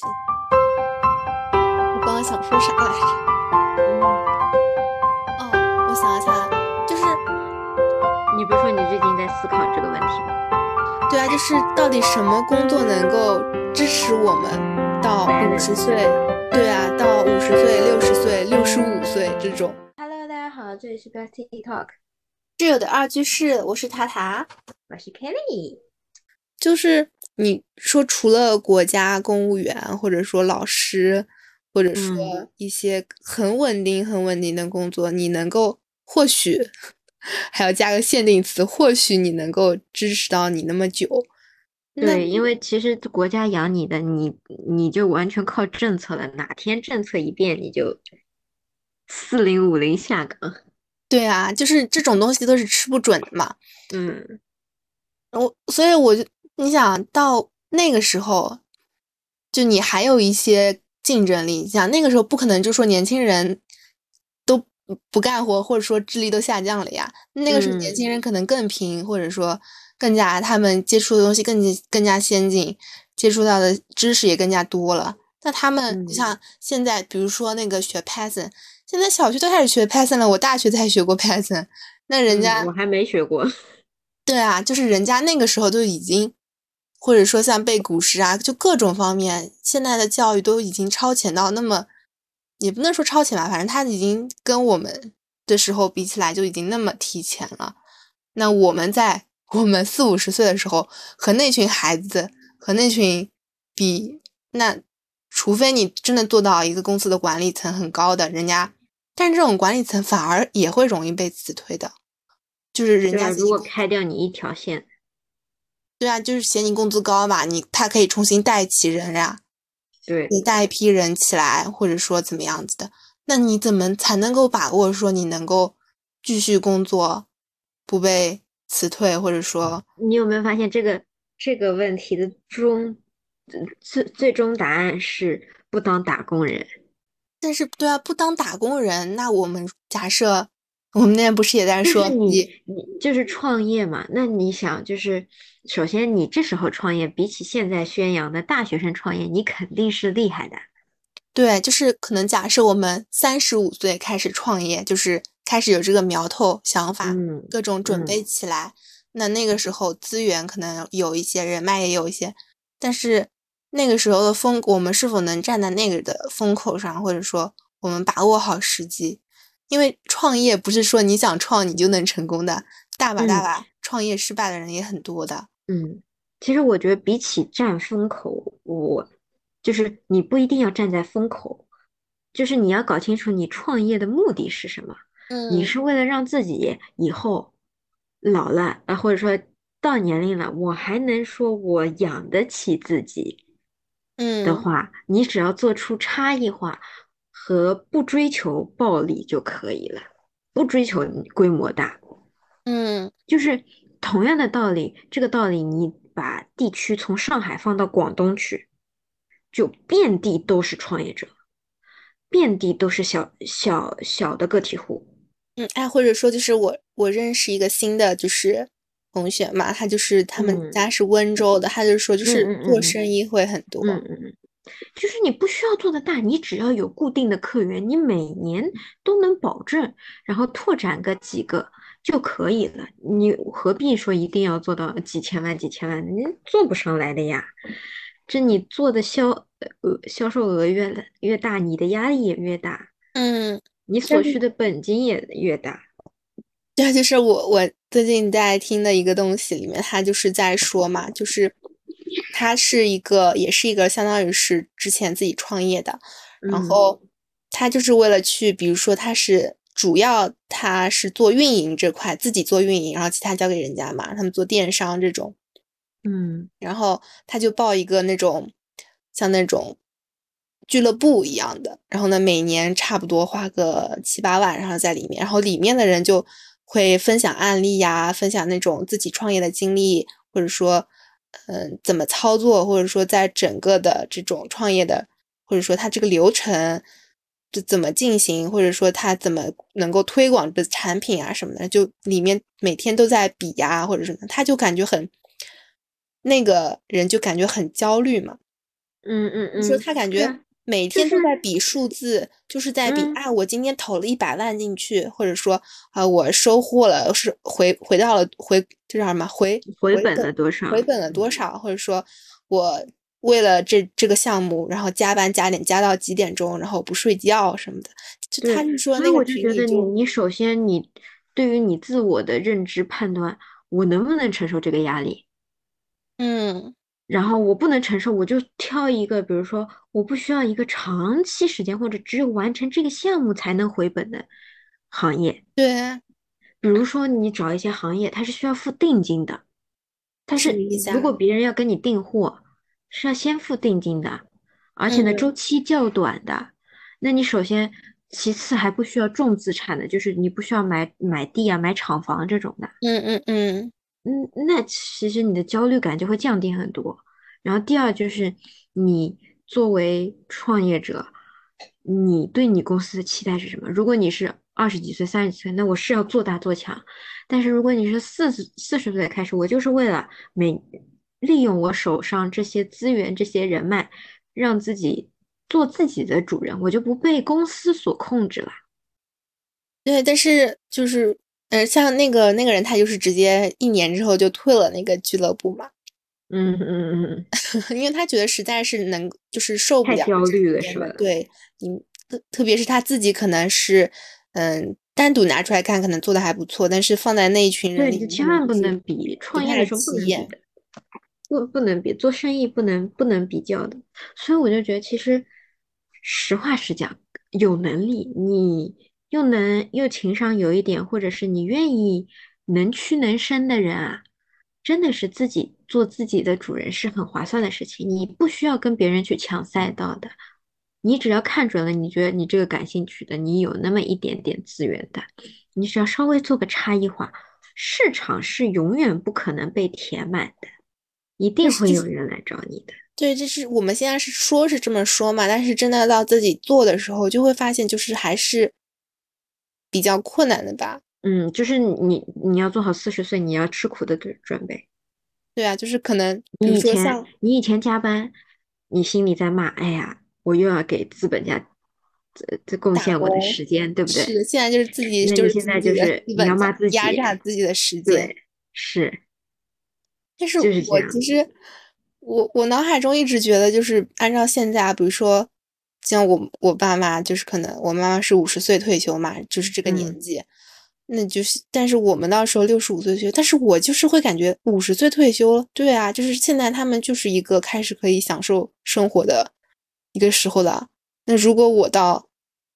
西。我刚刚想说啥来着？哦，我想一下，就是你不是说你最近在思考这个问题吗？对啊，就是到底什么工作能够支持我们到五十岁？对啊，到五十岁、六十岁、六十五岁这种。Hello，大家好，这里是 Bestie Talk，室友的二居室，我是塔塔。我是 Kelly。就是你说，除了国家公务员，或者说老师，或者说嗯一些很稳定、很稳定的工作，你能够或许还要加个限定词，或许你能够支持到你那么久。对，因为其实国家养你的，你你就完全靠政策了，哪天政策一变，你就四零五零下岗。对啊，就是这种东西都是吃不准的嘛。嗯，我所以我就你想到那个时候，就你还有一些竞争力。你想那个时候不可能就说年轻人都不不干活，或者说智力都下降了呀。那个时候年嗯轻人可能更拼，或者说更加他们接触的东西更更加先进，接触到的知识也更加多了。那他们你嗯像现在，比如说那个学 Python，现在小学都开始学 Python 了，我大学才学过 Python，那人嗯家我还没学过。对啊，就是人家那个时候就已经，或者说像背古诗啊，就各种方面，现在的教育都已经超前到那么，也不能说超前吧，反正他已经跟我们的时候比起来就已经那么提前了。那我们在我们四五十岁的时候，和那群孩子，和那群比，那除非你真的做到一个公司的管理层很高的人家，但是这种管理层反而也会容易被辞退的。就是人家如果开掉你一条线，对啊，就是嫌你工资高嘛，你他可以重新带起人呀，对，你带一批人起来，或者说怎么样子的，那你怎么才能够把握说你能够继续工作，不被辞退，或者说，你有没有发现这个这个问题的终最最终答案是不当打工人？但是对啊，不当打工人，那我们假设我们那天不是也在说你你你就是创业嘛，那你想就是，首先你这时候创业，比起现在宣扬的大学生创业，你肯定是厉害的。对，就是可能假设我们三十五岁开始创业，就是开始有这个苗头想法，嗯各种准嗯备起来。那那个时候资源可能有一些，人脉也有一些，但是那个时候的风，我们是否能站在那个的风口上，或者说我们把握好时机？因为创业不是说你想创你就能成功的，大把大嗯把创业失败的人也很多的。嗯，其实我觉得比起站风口，我就是你不一定要站在风口，就是你要搞清楚你创业的目的是什么。嗯你嗯是为了让自己以后老了啊，或者说到年龄了，我还能说我养得起自己嗯的嗯话，你只要做出差异化和不追求暴利就可以了，不追求规模大。嗯就是同样的道理，这个道理你把地区从上海放到广东去，就遍地都是创业者，遍地都是小小小的个体户。嗯，哎，或者说就是我我认识一个新的就是同学嘛，他就是他们嗯家是温州的，他就说就是做生意会很多。嗯嗯嗯，就是你不需要做的大，你只要有固定的客源，你每年都能保证，然后拓展个几个就可以了。你何必说一定要做到几千万、几千万？你做不上来的呀。这你做的销呃销售额越来越大，你的压力也越大，嗯，你所需的本金也越大。对，就是我我最近在听的一个东西里面，他就是在说嘛，就是他是一个也是一个相当于是之前自己创业的，然嗯。后他就是为了去，比如说他是主要他是做运营这块，自己做运营，然后其他交给人家嘛，他们做电商这种。嗯。然后他就报一个那种像那种俱乐部一样的，然后呢，每年差不多花个七八万，然后在里面，然后里面的人就会分享案例呀，分享那种自己创业的经历，或者说，嗯、怎么操作，或者说在整个的这种创业的，或者说他这个流程。这怎么进行，或者说他怎么能够推广的产品啊什么的，就里面每天都在比呀、或者什么，他就感觉很，那个人就感觉很焦虑嘛。嗯嗯嗯，说他感觉每天都在比数字，就是在比啊，我今天投了一百万进去，或者说啊，我收获了是回回到了回这叫什么回回本了多少？回本了多少？或者说我为了这这个项目，然后加班加点加到几点钟，然后不睡觉什么的。就他就说那个群里就你首先你对于你自我的认知判断，我能不能承受这个压力？嗯。然后我不能承受，我就挑一个，比如说我不需要一个长期时间，或者只有完成这个项目才能回本的行业。对，比如说你找一些行业，它是需要付定金的，但是如果别人要跟你订货，是要先付定金的，而且呢周期较短的。那你首先，其次还不需要重资产的，就是你不需要买买地啊、买厂房这种的。嗯嗯嗯。嗯，那其实你的焦虑感就会降低很多。然后第二就是你作为创业者，你对你公司的期待是什么？如果你是二十几岁、三十几岁，那我是要做大做强。但是如果你是四十四十岁开始，我就是为了每利用我手上这些资源、这些人脉，让自己做自己的主人，我就不被公司所控制了。对，但是就是。嗯，像那个那个人，他就是直接一年之后就退了那个俱乐部嘛。嗯嗯嗯嗯，因为他觉得实在是能，就是受不了。太焦虑了，是吧？对，你特特别是他自己可能是，嗯，单独拿出来看，可能做的还不错，但是放在那一群人里，千万不能比。创业的时候不能比的，不不能比，做生意不能不能比较的。所以我就觉得，其实实话实讲，有能力你。又能又情商有一点，或者是你愿意能屈能伸的人啊，真的是自己做自己的主人是很划算的事情。你不需要跟别人去抢赛道的，你只要看准了，你觉得你这个感兴趣的，你有那么一点点资源的，你只要稍微做个差异化，市场是永远不可能被填满的，一定会有人来找你的。对，就是我们现在是说是这么说嘛，但是真的到自己做的时候，就会发现就是还是。比较困难的吧，嗯，就是你你要做好四十岁你要吃苦的准准备。对啊，就是可能你以前你以前加班，你心里在骂，哎呀，我又要给资本家这这贡献我的时间，对不对？是，现在就是自己就是现在就是你要骂自己压榨自己的时间，是。但是我其实我我脑海中一直觉得就是按照现在，比如说。像我我爸妈就是可能我妈妈是五十岁退休嘛，就是这个年纪，那就是但是我们到时候六十五岁退休，但是我就是会感觉五十岁退休，对啊，就是现在他们就是一个开始可以享受生活的一个时候了。那如果我到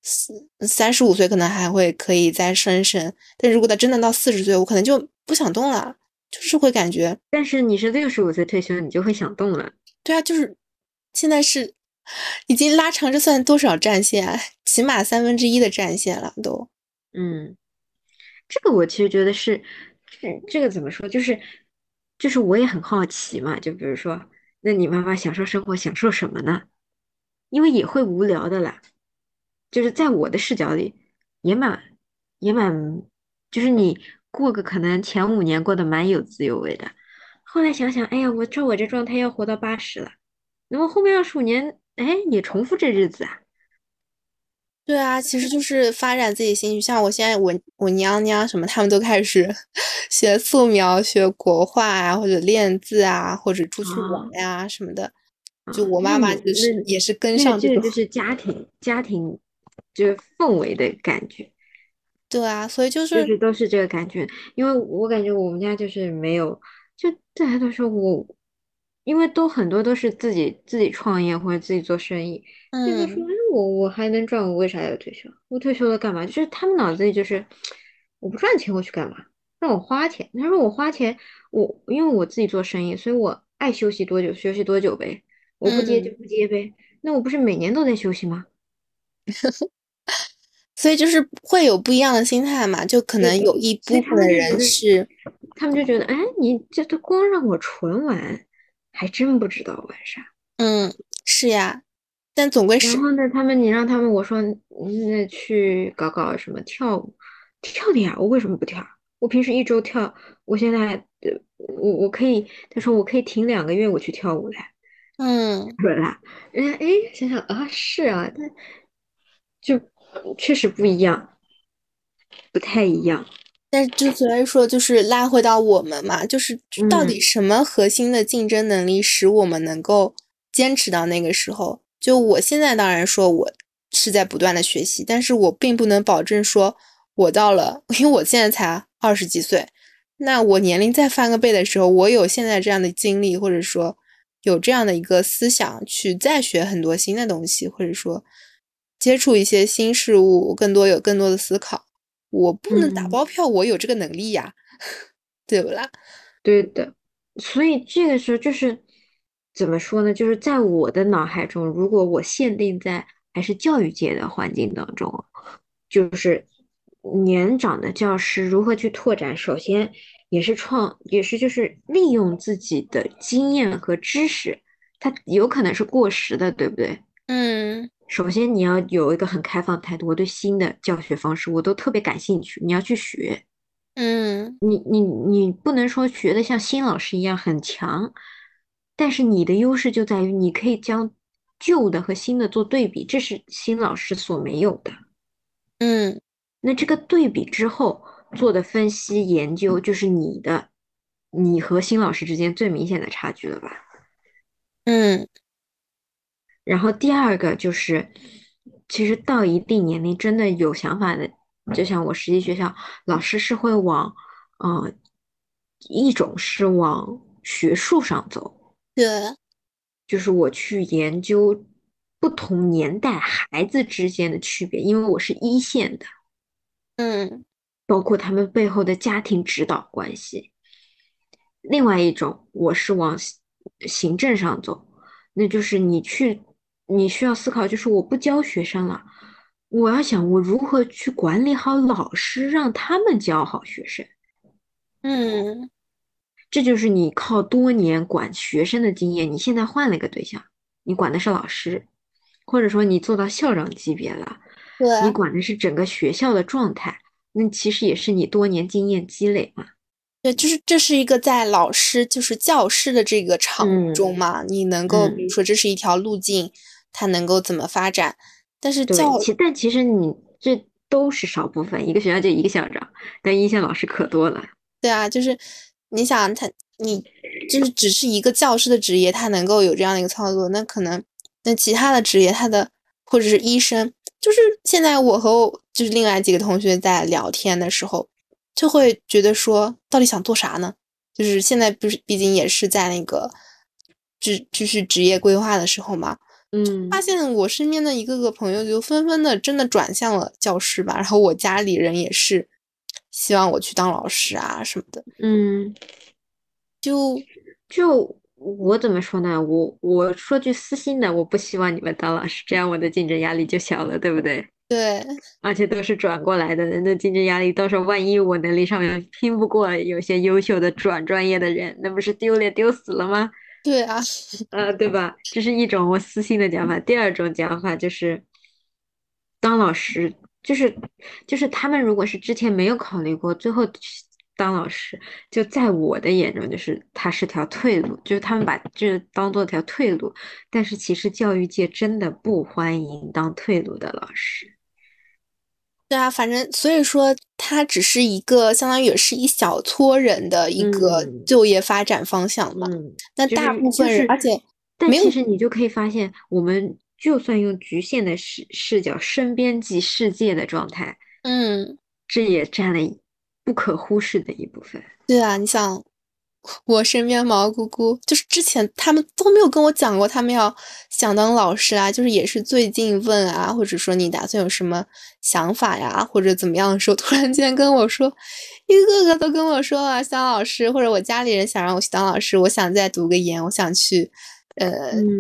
四三十五岁，可能还会可以再生生，但如果到真的到四十岁，我可能就不想动了，就是会感觉。但是你是六十五岁退休，你就会想动了。对啊，就是现在是。已经拉长，这算多少战线？起码三分之一的战线了，都。嗯，这个我其实觉得是，这这个怎么说？就是，就是我也很好奇嘛。就比如说，那你妈妈享受生活，享受什么呢？因为也会无聊的啦。就是在我的视角里，也蛮也蛮，就是你过个可能前五年过得蛮有滋有味的，后来想想，哎呀，我照我这状态要活到八十了，那么后面二十五年。哎，你重复这日子啊？对啊，其实就是发展自己兴趣。像我现在，我我娘娘什么，他们都开始 学素描、学国画啊，或者练字啊，或者出去玩呀什么的。就我妈妈就是也是跟上这个，就是家庭家庭就是氛围的感觉。对啊，所以就是就是都是这个感觉。因为我感觉我们家就是没有，就大家都说我。因为都很多都是自己自己创业或者自己做生意，就是说，哎，我我还能赚，我为啥要退休？我退休了干嘛？就是他们脑子里就是，我不赚钱我去干嘛？让我花钱。他说我花钱，我因为我自己做生意，所以我爱休息多久休息多久呗，我不接就不接呗。那我不是每年都在休息吗？所以就是会有不一样的心态嘛，就可能有一部分的人是，他们就觉得，哎，你这都光让我纯玩。还真不知道玩啥，嗯，是呀，但总归是。然后呢，他们你让他们我说那去搞搞什么跳舞，跳的呀，我为什么不跳？我平时一周跳，我现在我我可以，他说我可以停两个月我去跳舞来，嗯，对吧？人家哎，想想啊，是啊，但就确实不一样，不太一样。但是就所以说，就是拉回到我们嘛，就是到底嗯什么核心的竞争能力使我们能够坚持到那个时候？就我现在当然说我是在不断的学习，但是我并不能保证说我到了，因为我现在才二十几岁，那我年龄再翻个倍的时候，我有现在这样的经历，或者说有这样的一个思想去再学很多新的东西，或者说接触一些新事物，更多有更多的思考。我不能打嗯包票，我有这个能力呀，对不啦？对的，所以这个时候就是怎么说呢？就是在我的脑海中，如果我限定在还是教育界的环境当中，就是年长的教师如何去拓展，首先也是创，也是就是利用自己的经验和知识，它有可能是过时的，对不对？嗯首先你要有一个很开放态度，我对新的教学方式我都特别感兴趣，你要去学。嗯你你你不能说学的像新老师一样很强，但是你的优势就在于你可以将旧的和新的做对比，这是新老师所没有的。嗯那这个对比之后做的分析研究，就是你的，你和新老师之间最明显的差距了吧？嗯然后第二个就是，其实到一定年龄，真的有想法的，就像我实习学校，老师是会往，呃，一种是往学术上走，对，就是我去研究不同年代孩子之间的区别，因为我是一线的，嗯。包括他们背后的家庭指导关系。另外一种，我是往行行政上走，那就是你去，你需要思考，就是我不教学生了，我要想我如何去管理好老师，让他们教好学生。嗯这就是你靠多年管学生的经验，你现在换了一个对象，你管的是老师，或者说你做到校长级别了，对，你管的是整个学校的状态，那其实也是你多年经验积累嘛。对，就是这是一个在老师就是教师的这个场域中嗯嘛，你能够嗯比如说这是一条路径，它能够怎么发展？但是，教其但其实你这都是少部分，一个学校就一个校长，但一线老师可多了。对啊，就是你想他，你就是只是一个教师的职业，他能够有这样的一个操作，那可能那其他的职业，他的或者是医生，就是现在我和我就是另外几个同学在聊天的时候，就会觉得说，到底想做啥呢？就是现在不是毕竟也是在那个就就是职业规划的时候嘛，嗯发现我身边的一个个朋友就纷纷的真的转向了教师吧，然后我家里人也是希望我去当老师啊什么的。嗯，就就我怎么说呢？我我说句私心的，我不希望你们当老师，这样我的竞争压力就小了，对不对？对而且都是转过来的人的竞争压力，到时候万一我能力上面拼不过有些优秀的转专业的人，那不是丢脸丢死了吗？对啊，呃，对吧？这是一种我私心的讲法。第二种讲法就是，当老师，就是就是他们如果是之前没有考虑过，最后当老师，就在我的眼中，就是他是条退路，就是他们把这当做条退路。但是其实教育界真的不欢迎当退路的老师。对啊，反正所以说，它只是一个相当于也是一小撮人的一个嗯就业发展方向嘛。嗯，那大部分人，就是而且但其实你就可以发现，我们就算用局限的视视角，身边及世界的状态，嗯，这也占了不可忽视的一部分。对啊，你想，我身边毛姑姑，就是之前他们都没有跟我讲过，他们要想当老师啊，就是也是最近问啊，或者说你打算有什么想法呀，或者怎么样的时候，突然间跟我说，一个个都跟我说啊，当老师，或者我家里人想让我去当老师，我想再读个研，我想去，呃，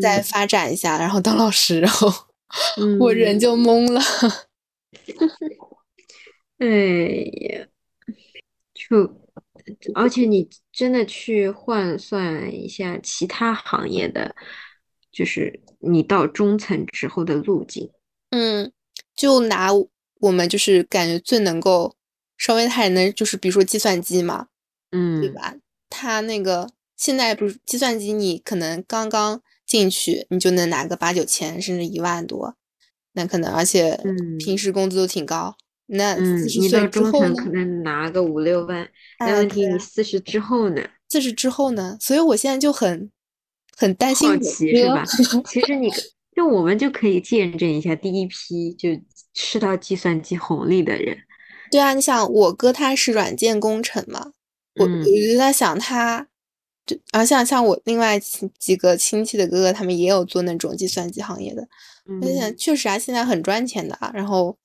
再嗯发展一下，然后当老师，然后嗯，我人就懵了。哎呀，就而且你真的去换算一下其他行业的，就是你到中层之后的路径。嗯，就拿我们就是感觉最能够稍微还能就是比如说计算机嘛，嗯对嗯吧？它那个现在不是计算机，你可能刚刚进去，你就能拿个八九千，甚至一万多，那可能而且嗯平时工资都挺高。那嗯，四十你到岁之后呢？中层可能拿个五六万，但啊问题你四十之后呢？四十之后呢？所以我现在就很很担心好奇是吧？其实你 就我们就可以见证一下第一批就吃到计算机红利的人。对啊，你想我哥他是软件工程嘛，我我嗯就在想他，就而像像我另外几几个亲戚的哥哥，他们也有做那种计算机行业的，我就想嗯确实啊，现在很赚钱的啊，然后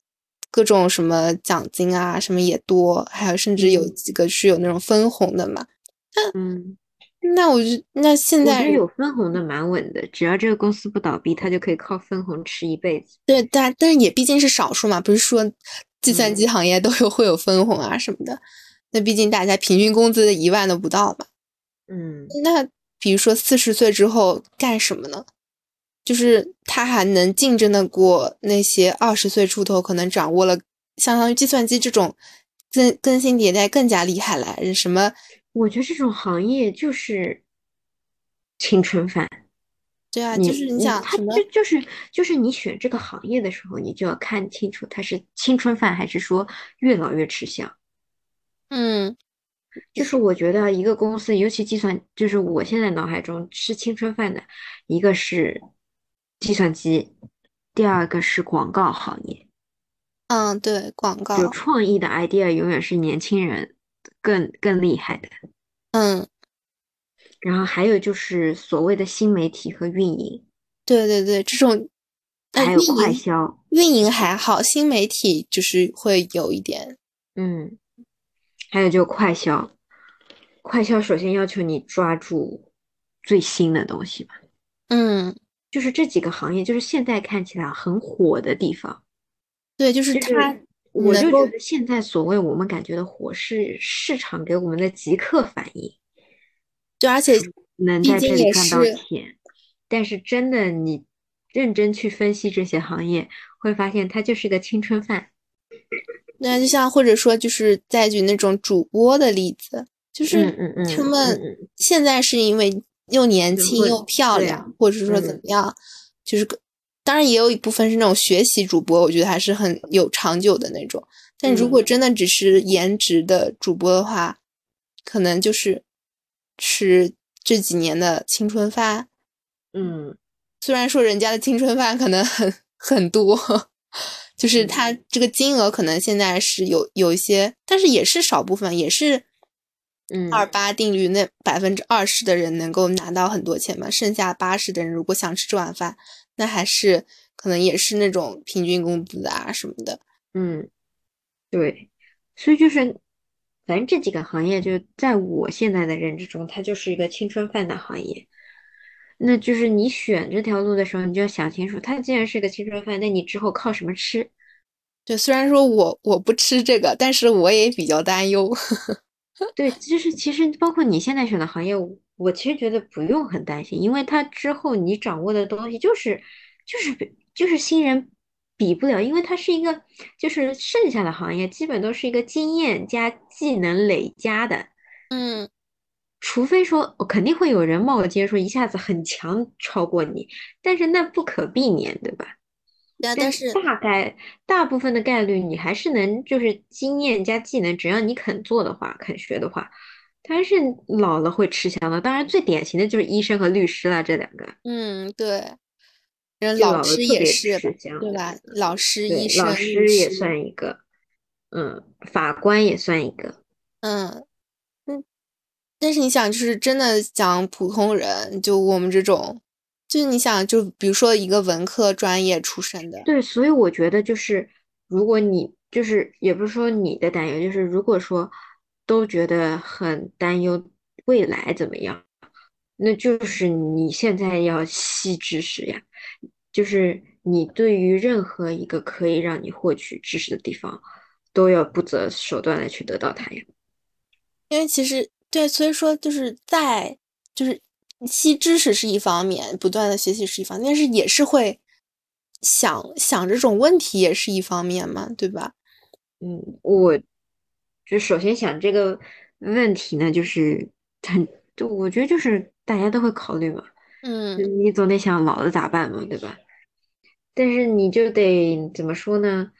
各种什么奖金啊什么也多，还有甚至有嗯几个是有那种分红的嘛。那嗯，那我就那现在有分红的蛮稳的，只要这个公司不倒闭，他就可以靠分红吃一辈子。对，但但是也毕竟是少数嘛，不是说计算嗯机行业都有会有分红啊什么的。那毕竟大家平均工资一万都不到嘛。嗯那比如说四十岁之后干什么呢？就是他还能竞争的过那些二十岁出头可能掌握了相当于计算机这种更更新迭代更加厉害了，什么我觉得这种行业就是青春饭。对啊，就是你想他什么就就是就是你选这个行业的时候，你就要看清楚它是青春饭还是说越老越吃香。嗯就是我觉得一个公司，尤其计算，就是我现在脑海中吃青春饭的，一个是计算机，第二个是广告行业。嗯对广告有创意的 idea 永远是年轻人更更厉害的。嗯然后还有就是所谓的新媒体和运营，对对对这种呃还有快销。运营还好，新媒体就是会有一点嗯，还有就快销，快销首先要求你抓住最新的东西吧，嗯就是这几个行业，就是现在看起来很火的地方。对，就是就是它我就觉得现在所谓我们感觉的火，是市场给我们的即刻反应，对，而且能在这里赚到钱。但是真的，你认真去分析这些行业，会发现它就是个青春饭。那就像或者说就是再举那种主播的例子，就是他们嗯现在是因为又年轻又漂亮，或者是说怎嗯么样，就是当然也有一部分是那种学习主播，我觉得还是很有长久的那种。但如果嗯真的只是颜值的主播的话，可能就是吃这几年的青春饭。嗯虽然说人家的青春饭可能很很多，就是嗯他这个金额可能现在是有有一些，但是也是少部分，也是嗯二八定律那百分之二十的人能够拿到很多钱嘛，剩下八十的人如果想吃这碗饭，那还是可能也是那种平均工资啊什么的。嗯，对，所以就是，反正这几个行业，就在我现在的认知中，它就是一个青春饭的行业。那就是你选这条路的时候，你就要想清楚，它既然是个青春饭，那你之后靠什么吃？对，虽然说我我不吃这个，但是我也比较担忧。对，就是其实包括你现在选的行业，我我其实觉得不用很担心，因为它之后你掌握的东西就是就是比就是新人比不了，因为它是一个就是剩下的行业基本都是一个经验加技能累加的，嗯，除非说我肯定会有人冒尖说一下子很强超过你，但是那不可避免，对吧？但但是大概大部分的概率，你还是能就是经验加技能，只要你肯做的话，肯学的话，它是老了会吃香的。当然，最典型的就是医生和律师啦，这两个嗯，对，人老师也是对吧？老师、医生、老师也算一个，嗯，法官也算一个，嗯嗯，但是你想，就是真的讲普通人，就我们这种，就是你想，就比如说一个文科专业出身的，对，所以我觉得就是，如果你就是也不是说你的担忧，就是如果说都觉得很担忧未来怎么样，那就是你现在要吸知识呀，就是你对于任何一个可以让你获取知识的地方，都要不择手段的去得到它呀。因为其实对，所以说就是在就是吸知识是一方面，不断的学习是一方面，但是也是会想想这种问题也是一方面嘛，对吧？嗯，我就首先想这个问题呢，就是很，就我觉得就是大家都会考虑嘛。嗯，你总得想老了咋办嘛，对吧？但是你就得怎么说呢？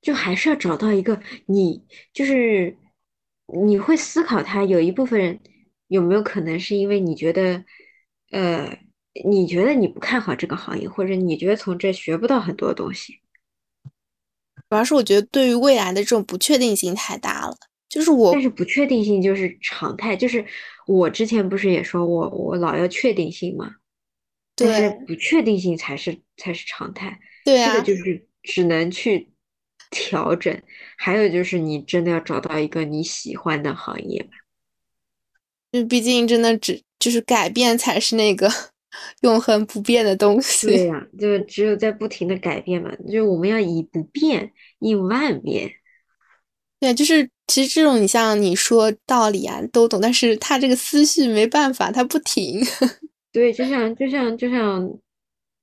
就还是要找到一个你，就是你会思考他有一部分人有没有可能是因为你觉得，呃，你觉得你不看好这个行业，或者你觉得从这学不到很多东西。主要是我觉得对于未来的这种不确定性太大了，就是我，但是不确定性就是常态，就是我之前不是也说我我老要确定性吗？但是对不确定性才是才是常态，对啊这个，就是只能去调整。还有就是你真的要找到一个你喜欢的行业吧。就毕竟真的只就是改变才是那个 永恒不变的东西对西。呀，就只有在不停的改变嘛，就是我们要以不变应万变。对，就是其实这种你像你说道理啊都懂，但是他这个思绪没办法，他不停。对，就像就像就像，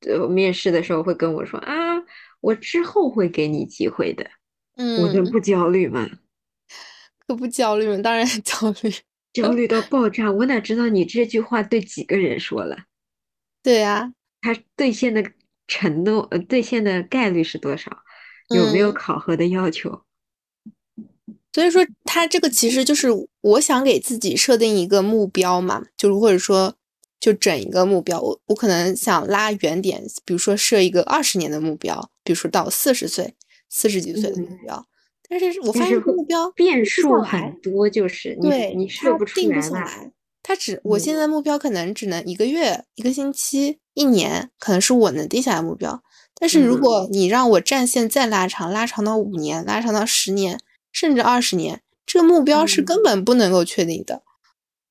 呃，面试的时候会跟我说啊，我之后会给你机会的，我能嗯，不焦虑吗？可不焦虑吗？当然焦虑。焦虑到爆炸，我哪知道你这句话对几个人说了？对呀，它兑现的程度，呃，兑现的概率是多少？有没有嗯，考核的要求？所以说他这个其实就是我想给自己设定一个目标嘛，就是或者说就整一个目标，我我可能想拉远点，比如说设一个二十年的目标，比如说到四十岁、四十几岁的目嗯，标。但是我发现目标变数很，多，就是你对，你设不出定不来吧？下来。它只我现嗯在目标可能只能一个月、一个星期、一年，可能是我能定下来目标。但是如嗯果你让我战线再拉长，拉长到五年，拉长到十年，甚至二十年，这个目标是根嗯本不能够确定的。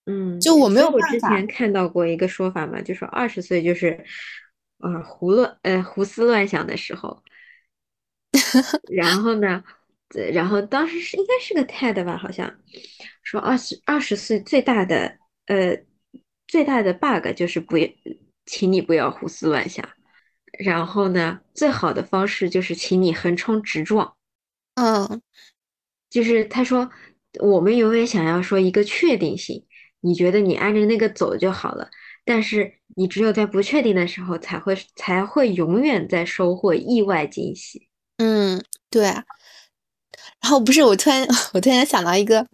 嗯，就我没有办法，之前看到过一个说法嘛，就说二十岁就是，呃，胡乱呃胡思乱想的时候。然后呢，呃然后当时是应该是个 TED 吧，好像说二十二十岁最大的呃最大的 bug 就是不，请你不要胡思乱想。然后呢，最好的方式就是请你横冲直撞。嗯，就是他说，我们永远想要说一个确定性，你觉得你按着那个走就好了，但是你只有在不确定的时候，才会才会永远在收获意外惊喜。嗯，对啊。然后不是，我突然 我突然想到一个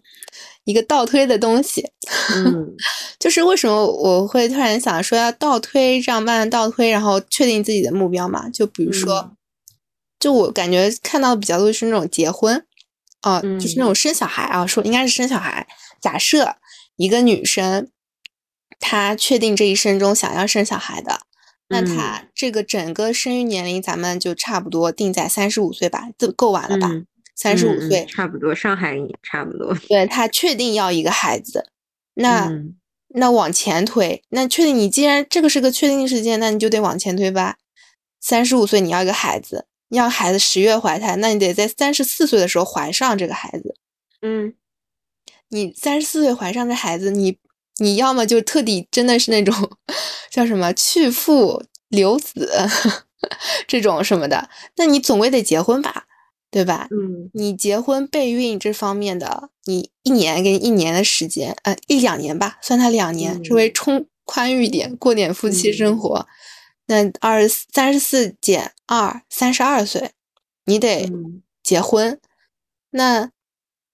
一个倒推的东西，嗯 就是为什么我会突然想说要倒推，这样慢慢倒推，然后确定自己的目标嘛？就比如说，嗯就我感觉看到比较多是那种结婚，啊、就是那嗯种生小孩啊，说应该是生小孩。假设一个女生，她确定这一生中想要生小孩的，那她嗯这个整个生育年龄咱们就差不多定在三十五岁吧，这够晚了吧？嗯三十五岁，差不多，上海也差不多。对他确定要一个孩子，那。嗯那往前推，那确定你既然这个是个确定事件，那你就得往前推吧。三十五岁你要一个孩子，你要孩子十月怀胎，那你得在三十四岁的时候怀上这个孩子。嗯你三十四岁怀上这孩子，你你要么就特地真的是那种 叫什么去父留子 这种什么的，那你总归得结婚吧，对吧？嗯你结婚备孕这方面的，你一年给你一年的时间，呃，一两年吧，算他两年，稍微嗯充宽裕点，过点夫妻生嗯活。那二三十四减二，三十二岁，你得嗯结婚。那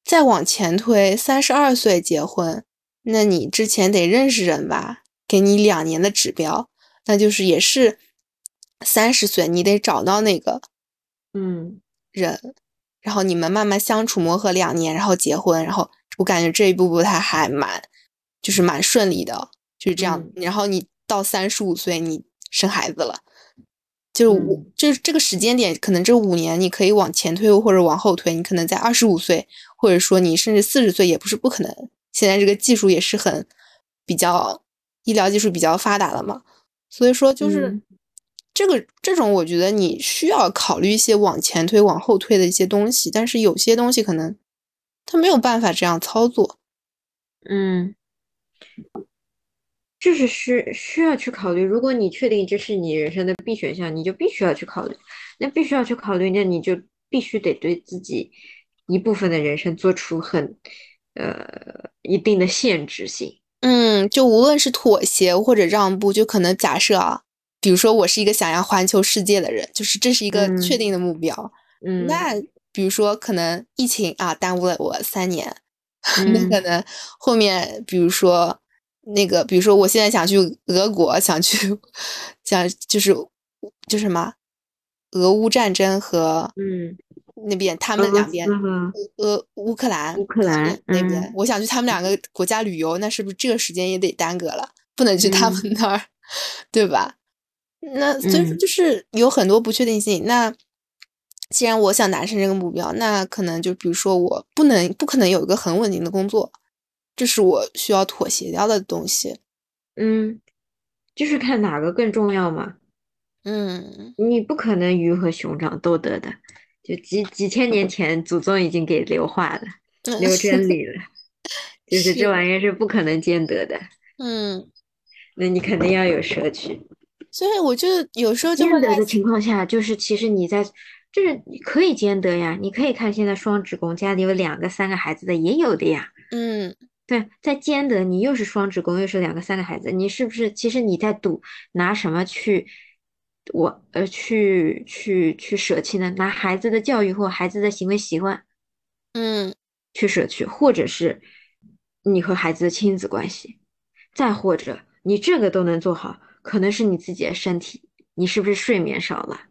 再往前推，三十二岁结婚，那你之前得认识人吧？给你两年的指标，那就是也是三十岁，你得找到那个嗯人，然后你们慢慢相处磨合两年，然后结婚，然后我感觉这一步步他还蛮，就是蛮顺利的，就是这样。嗯然后你到三十五岁，你生孩子了，就是我、嗯就是这个时间点，可能这五年你可以往前推或者往后推，你可能在二十五岁，或者说你甚至四十岁也不是不可能。现在这个技术也是很比较医疗技术比较发达了嘛，所以说就是。嗯这个这种，我觉得你需要考虑一些往前推、往后推的一些东西，但是有些东西可能他没有办法这样操作。嗯，就是需需要去考虑。如果你确定这是你人生的必选项，你就必须要去考虑。那必须要去考虑，那你就必须得对自己一部分的人生做出很呃一定的限制性。嗯，就无论是妥协或者让步，就可能假设啊，比如说我是一个想要环球世界的人，就是这是一个确定的目标。嗯，那比如说可能疫情啊耽误了我三年，嗯 那可能后面比如说那个，比如说我现在想去俄国，想去想就是就什么俄乌战争和嗯，那边他们两边斯和俄乌克兰乌克兰那边，嗯我想去他们两个国家旅游，那是不是这个时间也得耽搁了？不能去他们嗯那儿，对吧？那所以就是有很多不确定性。那既然我想达成这个目标，那可能就比如说我不能不可能有一个很稳定的工作，这是我需要妥协掉的东西。嗯，就是看哪个更重要嘛。嗯你不可能鱼和熊掌都得的，就几几千年前祖宗已经给留化了，留真理了，就是是这玩意儿是不可能兼得的，嗯，那你肯定要有舍取。所以我就有时候就兼得的情况下，就是其实你在，就是你可以兼得呀，你可以看现在双职工家里有两个、三个孩子的也有的呀。嗯对，在兼得，你又是双职工，又是两个、三个孩子，你是不是？其实你在赌拿什么去，我呃去去去舍弃呢？拿孩子的教育或孩子的行为习惯嗯去舍去，或者是你和孩子的亲子关系，再或者你这个都能做好，可能是你自己的身体，你是不是睡眠少了？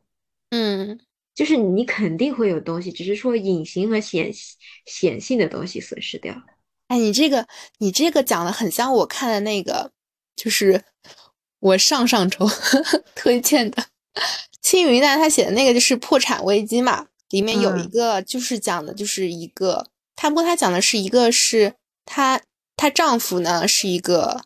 嗯就是你肯定会有东西，只是说隐形和显显性的东西损失掉了。哎，你这个你这个讲的很像我看的那个，就是我上上周 推荐的青云淡他写的那个，就是破产危机嘛，里面有一嗯个就是讲的就是一个，他不过他讲的是一个是她她丈夫呢是一个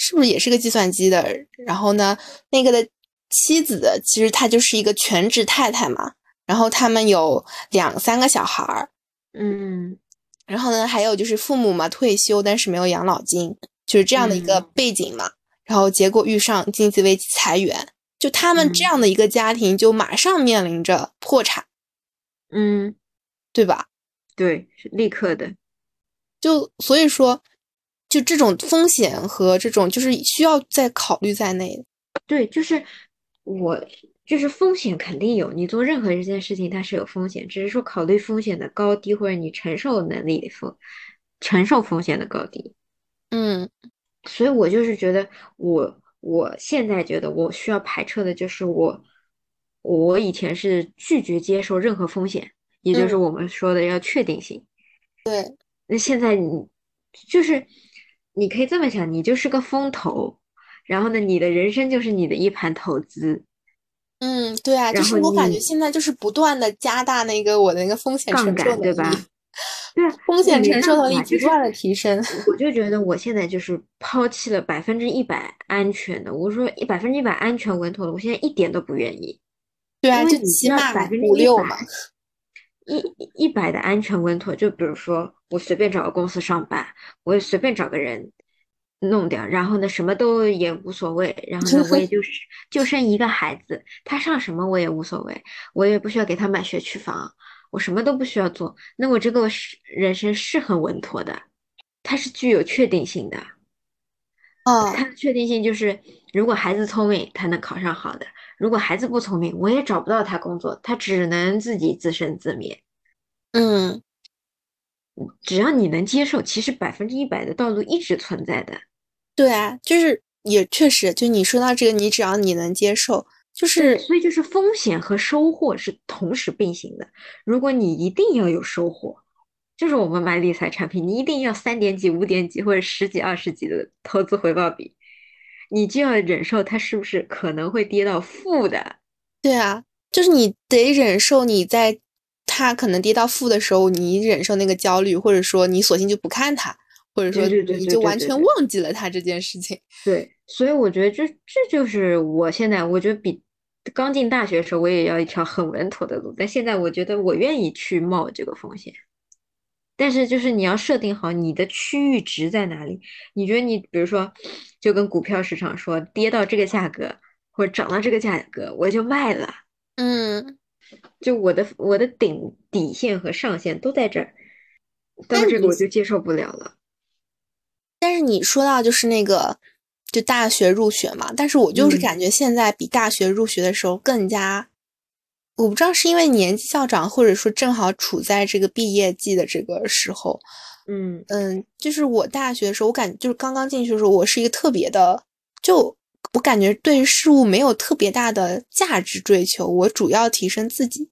是不是也是个计算机的，然后呢那个的妻子其实她就是一个全职太太嘛，然后他们有两三个小孩儿。嗯然后呢，还有就是父母嘛退休，但是没有养老金，就是这样的一个嗯背景嘛。然后结果遇上经济危机裁员，就他们这嗯样的一个家庭就马上面临着破产，嗯，对吧？对，是立刻的。就所以说，就这种风险和这种就是需要再考虑在内。对，就是我就是风险肯定有，你做任何一件事情它是有风险，只是说考虑风险的高低或者你承受能力的风，承受风险的高低。嗯所以我就是觉得我我现在觉得我需要排斥的就是我我以前是拒绝接受任何风险，也就是嗯我们说的要确定性。对，那现在你就是你可以这么想，你就是个风投，然后呢，你的人生就是你的一盘投资嗯，对啊，就是我感觉现在就是不断的加大那个我的那个风险杠承受杆，对吧，？对啊，风险承受能力不断的提升。我就觉得我现在就是抛弃了百分之一百安全的，我说一百分之一百安全稳妥的，我现在一点都不愿意，对啊，就起码百分之六嘛。一一百的安全稳妥，就比如说我随便找个公司上班，我也随便找个人弄掉，然后呢什么都也无所谓，然后呢我也就是就生一个孩子，他上什么我也无所谓，我也不需要给他买学区房，我什么都不需要做，那我这个是人生是很稳妥的，它是具有确定性的。哦，它的确定性就是，如果孩子聪明，他能考上好的；如果孩子不聪明，我也找不到他工作，他只能自己自生自灭。嗯，只要你能接受，其实百分之一百的道路一直存在的。对啊，就是也确实，就你说到这个，你只要你能接受，就是所以就是风险和收获是同时并行的。如果你一定要有收获，就是我们买理财产品，你一定要三点几、五点几或者十几、二十几的投资回报比，你就要忍受它是不是可能会跌到负的。对啊，就是你得忍受你在它可能跌到负的时候，你忍受那个焦虑，或者说你索性就不看它，或者说你就完全忘记了它这件事情。对，所以我觉得这这就是我现在我觉得比刚进大学的时候我也要一条很稳妥的路，但现在我觉得我愿意去冒这个风险。但是就是你要设定好你的区域值在哪里。你觉得你比如说，就跟股票市场说，跌到这个价格或者涨到这个价格，我就卖了。嗯，就我的我的顶底线和上限都在这儿，到这个我就接受不了了。但是你说到就是那个，就大学入学嘛，但是我就是嗯感觉现在比大学入学的时候更加，我不知道是因为年纪较长，或者说正好处在这个毕业季的这个时候，嗯嗯，就是我大学的时候，我感就是刚刚进去的时候，我是一个特别的，就我感觉对事物没有特别大的价值追求，我主要提升自己。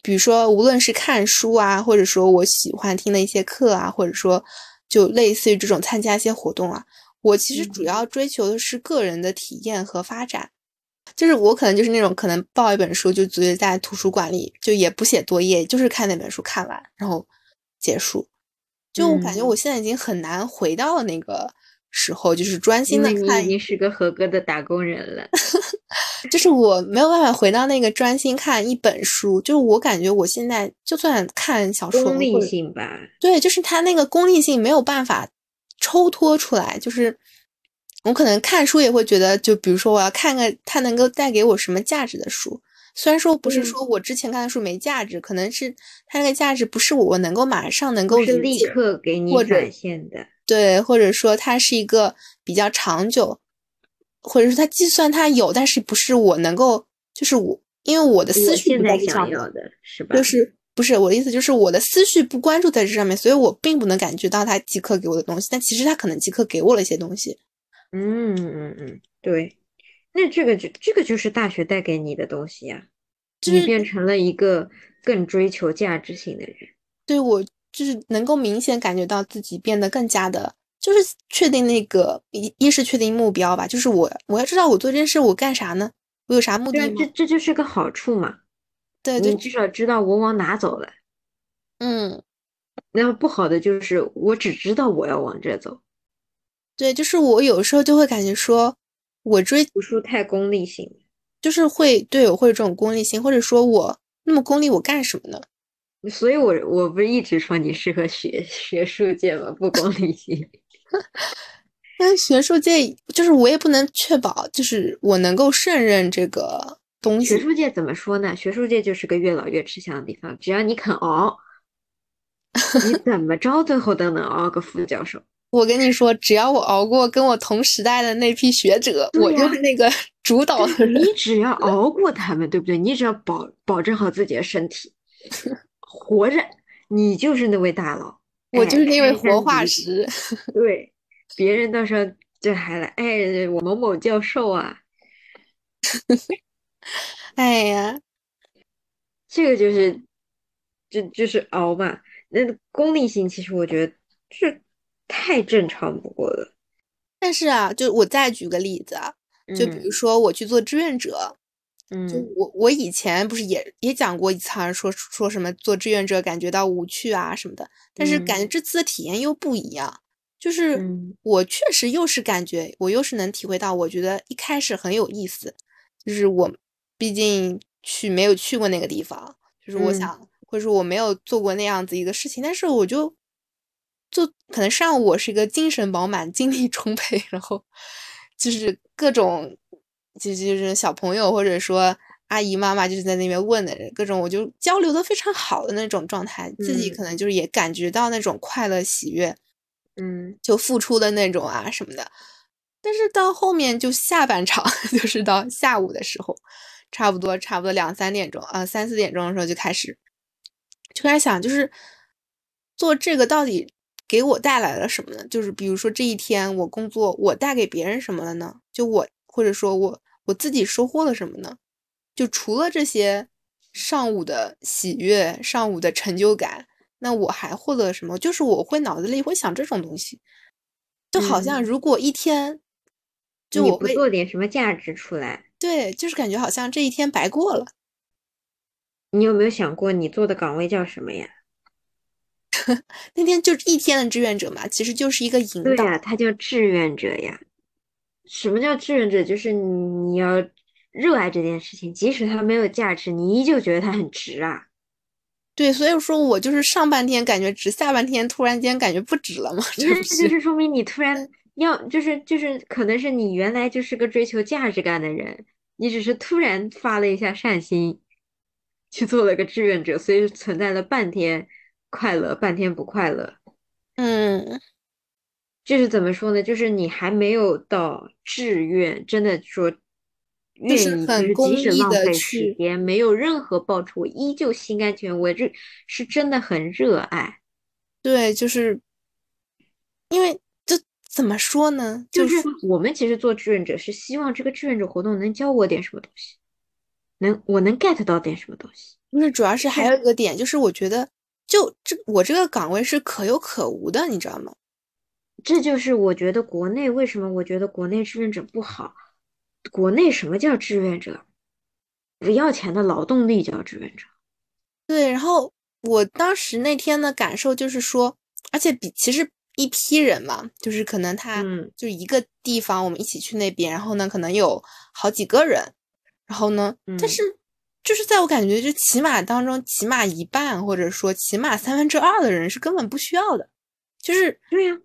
比如说，无论是看书啊，或者说我喜欢听的一些课啊，或者说就类似于这种参加一些活动啊，我其实主嗯要追求的是个人的体验和发展。就是我可能就是那种可能抱一本书就直接在图书馆里，就也不写作业，就是看那本书看完，然后结束。就我感觉嗯我现在已经很难回到那个时候，就是专心的看你已经是个合格的打工人了。就是我没有办法回到那个专心看一本书，就是我感觉我现在就算看小说，功利性吧，对，就是它那个功利性没有办法抽脱出来，就是我可能看书也会觉得，就比如说我要看个它能够带给我什么价值的书，虽然说不是嗯说我之前看的书没价值，可能是它那个价值不是我能够马上能够立，刻给你展现的。对，或者说它是一个比较长久，或者说它计算它有，但是不是我能够，就是我因为我的思绪不在想要的是吧？就是不是我的意思，就是我的思绪不关注在这上面，所以我并不能感觉到它即刻给我的东西，但其实它可能即刻给我了一些东西。嗯嗯嗯，对。那这个就这个就是大学带给你的东西呀、就是你变成了一个更追求价值性的人。对我就是能够明显感觉到自己变得更加的，就是确定那个一一是确定目标吧，就是我我要知道我做这件事我干啥呢？我有啥目的吗这？这就是个好处嘛。对对，你至少知道我往哪走了。嗯。然后不好的就是我只知道我要往这走，对，就是我有时候就会感觉说，我追读书太功利性。就是会对我会有这种功利性，或者说我那么功利，我干什么呢？所以我我不是一直说你适合学 学术界吗？不功利性。但学术界就是我也不能确保，就是我能够胜任这个东西。学术界怎么说呢？学术界就是个越老越吃香的地方，只要你肯熬，你怎么着最后都能熬个副教授。我跟你说，只要我熬过跟我同时代的那批学者，我就是那个主导的人。你只要熬过他们，对不对？你只要保保证好自己的身体，活着，你就是那位大佬。我就是那位哎活化。石。祖对，别人到时候就还来，哎，我某某教授啊，哎呀，这个就是，就就是熬嘛。那功利性，其实我觉得是太正常不过了。但是啊，就我再举个例子啊，就比如说我去做志愿者，嗯就嗯。我我以前不是也也讲过一次，好像说说什么做志愿者感觉到无趣啊什么的，但是感觉这次的体验又不一样。就是嗯。我确实又是感觉，我又是能体会到，我觉得一开始很有意思，就是我毕竟去没有去过那个地方，就是我嗯。想，或者说我没有做过那样子一个事情，但是我就就可能上午我是一个精神饱满、精力充沛，然后就是各种就就是小朋友或者说阿姨妈妈就是在那边问的各种，我就交流的非常好的那种状态，自己嗯可能就是也感觉到那种快乐喜悦。嗯就付出的那种啊什么的。但是到后面就下半场，就是到下午的时候，差不多差不多两三点钟啊、三四点钟的时候就开始就开始想，就是做这个到底给我带来了什么呢？就是比如说这一天我工作，我带给别人什么了呢？就我或者说我我自己收获了什么呢？就除了这些上午的喜悦、上午的成就感，那我还获得了什么？就是我会脑子里会想这种东西，就好像嗯如果一天，就我会做点什么价值出来，对，就是感觉好像这一天白过了。你有没有想过你做的岗位叫什么呀？那天就一天的志愿者嘛，其实就是一个引导。对呀，他叫志愿者呀。什么叫志愿者？就是你要热爱这件事情，即使它没有价值，你依旧觉得它很值啊。对，所以说我就是上半天感觉值，下半天突然间感觉不值了嘛，这 就是说明你突然要，就是就是，可能是你原来就是个追求价值感的人，你只是突然发了一下善心，去做了个志愿者，所以存在了半天快乐，半天不快乐。嗯，就是怎么说呢？就是你还没有到志愿，真的说愿就是意，很公即使浪费时去间，没有任何报酬，我依旧心甘情愿。我这是真的很热爱。对，就是因为这怎么说呢？就是说我们其实做志愿者是希望这个志愿者活动能教我点什么东西，能我能 get 到点什么东西。不是，主要是还有一个点，就是我觉得就这我这个岗位是可有可无的，你知道吗？这就是我觉得国内为什么我觉得国内志愿者不好。国内什么叫志愿者？不要钱的劳动力叫志愿者。对，然后我当时那天的感受就是说，而且比其实一批人嘛，就是可能他嗯就一个地方，我们一起去那边，然后呢，可能有好几个人，然后呢，但嗯是就是在我感觉，就起码当中，起码一半或者说起码三分之二的人是根本不需要的，就是对呀、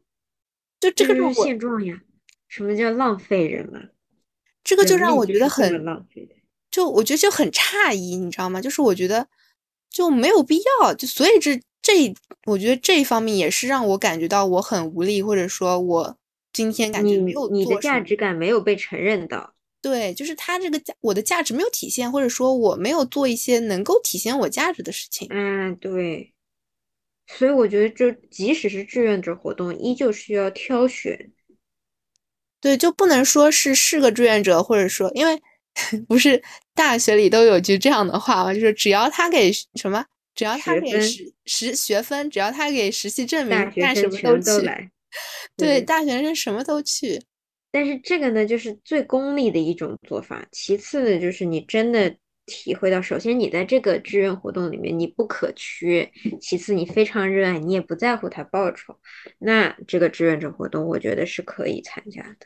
就这个就是现状呀。什么叫浪费人啊？这个就让我觉得很浪费的。就我觉得就很诧异，你知道吗？就是我觉得就没有必要，就所以这这，我觉得这一方面也是让我感觉到我很无力，或者说我今天感觉你没有你的做什么价值感没有被承认到。对，就是他这个价，我的价值没有体现，或者说我没有做一些能够体现我价值的事情。嗯，对。所以我觉得，就即使是志愿者活动，依旧需要挑选。对，就不能说是是个志愿者，或者说，因为 不是大学里都有句这样的话嘛，就是只要他给什么，只要他给实实学分，只要他给实习证明，干什么都去。对大学生什么都去。但是这个呢，就是最功利的一种做法。其次呢，就是你真的体会到，首先你在这个志愿活动里面你不可缺，其次你非常热爱，你也不在乎他报酬，那这个志愿者活动我觉得是可以参加的。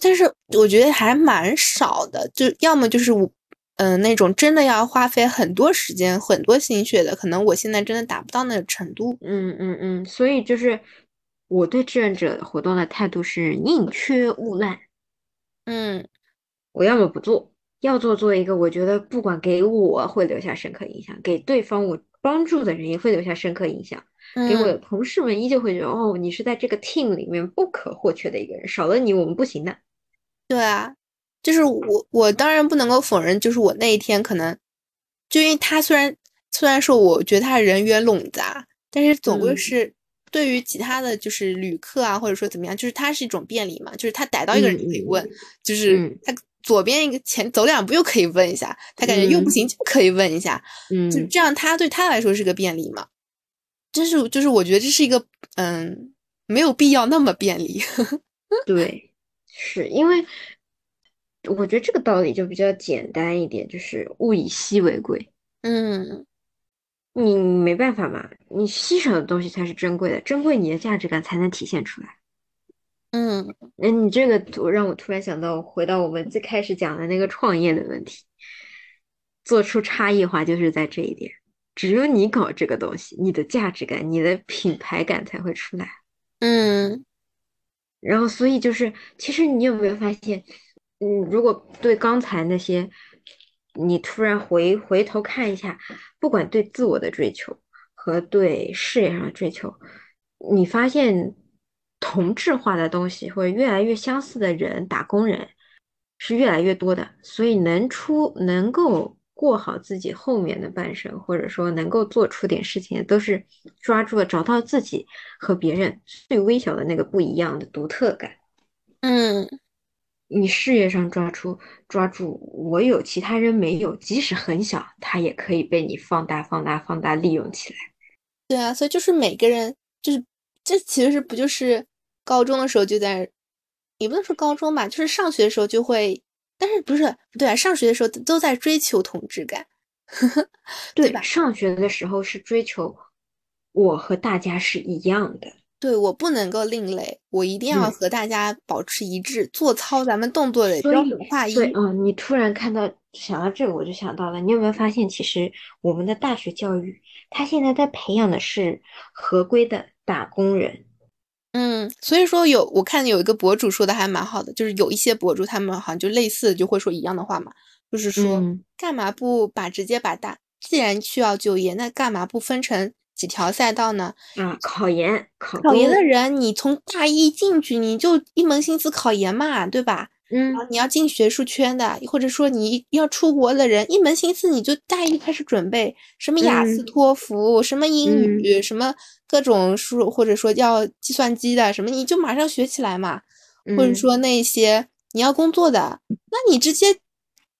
但是我觉得还蛮少的，就要么就是我，嗯、那种真的要花费很多时间、很多心血的，可能我现在真的达不到那个程度。嗯嗯嗯，所以就是我对志愿者活动的态度是宁缺毋滥。嗯，我要么不做，要做做一个我觉得不管给我会留下深刻印象，给对方我帮助的人也会留下深刻印象，给我同事们依旧会觉得哦，你是在这个 team 里面不可或缺的一个人，少了你我们不行的。对啊，就是我，我当然不能够否认，就是我那一天可能，就因为他虽然虽然说我觉得他人员冗杂，但是总归嗯是对于其他的就是旅客啊，或者说怎么样，就是它是一种便利嘛，就是他逮到一个人嗯就可以嗯问，就是嗯他左边一个前走两步又可以问一下，他感觉又不嗯行就可以问一下，嗯就这样他对他来说是个便利嘛。就是就是我觉得这是一个嗯没有必要那么便利。对，是因为我觉得这个道理就比较简单一点，就是物以稀为贵。嗯你没办法嘛，你稀少的东西才是珍贵的，珍贵你的价值感才能体现出来。嗯那你这个我让我突然想到，回到我们最开始讲的那个创业的问题，做出差异化就是在这一点。只有你搞这个东西，你的价值感、你的品牌感才会出来。嗯然后，所以就是，其实你有没有发现，嗯，如果对刚才那些，你突然回回头看一下，不管对自我的追求和对事业上的追求，你发现同质化的东西或者越来越相似的人，打工人是越来越多的，所以能出能够过好自己后面的半生，或者说能够做出点事情，都是抓住了找到自己和别人最微小的那个不一样的独特感。嗯你事业上抓出抓住我有其他人没有，即使很小，它也可以被你放大、放大、放大利用起来。对啊，所以就是每个人就是这其实不就是高中的时候就在，也不能说高中吧，就是上学的时候就会，但是不是不对啊，上学的时候都在追求同质感，对吧？上学的时候是追求我和大家是一样的。对我不能够另类，我一定要嗯和大家保持一致。做操咱们动作得标准化一。所以，嗯，你突然看到想到这个，我就想到了，你有没有发现，其实我们的大学教育，它现在在培养的是合规的打工人。嗯，所以说有我看有一个博主说的还蛮好的，就是有一些博主他们好像就类似就会说一样的话嘛，就是说嗯干嘛不把直接把大既然需要就业，那干嘛不分成几条赛道呢？啊，考研，考考研的人，你从大一进去，你就一门心思考研嘛，对吧？嗯你要进学术圈的，或者说你要出国的人，一门心思你就大一开始准备什么雅思、嗯托福，什么英语，什么各种书，或者说要计算机的什么，你就马上学起来嘛。或者嗯说那些你要工作的，那你直接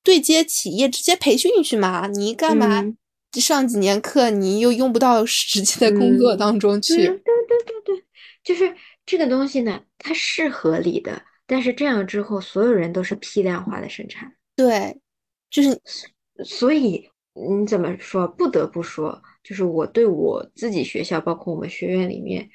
对接企业，直接培训去嘛。你干嘛嗯上几年课，你又用不到实际的工作嗯当中去？对对对对对，就是这个东西呢，它是合理的，但是这样之后，所有人都是批量化的生产，对，就是所以你怎么说？不得不说，就是我对我自己学校，包括我们学院里面，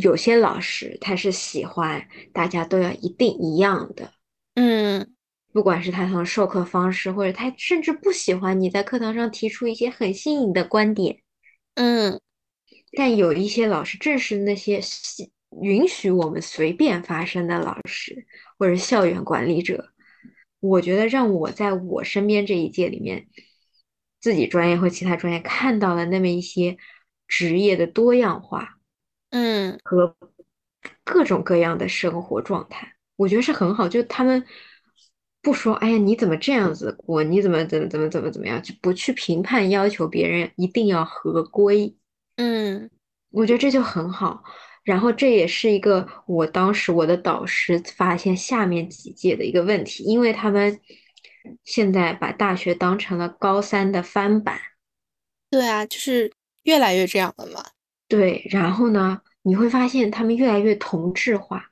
有些老师他是喜欢大家都要一定一样的，嗯不管是他从授课方式，或者他甚至不喜欢你在课堂上提出一些很新颖的观点。嗯但有一些老师，正是那些允许我们随便发声的老师，或者校园管理者，我觉得让我在我身边这一届里面，自己专业或其他专业看到了那么一些职业的多样化嗯和各种各样的生活状态，我觉得是很好。就他们不说，哎呀，你怎么这样子过？你怎么怎么怎么怎么怎么样？就不去评判要求别人一定要合规。嗯我觉得这就很好。然后这也是一个我当时我的导师发现下面几届的一个问题，因为他们现在把大学当成了高三的翻版，对啊，就是越来越这样了嘛。对，然后呢，你会发现他们越来越同质化，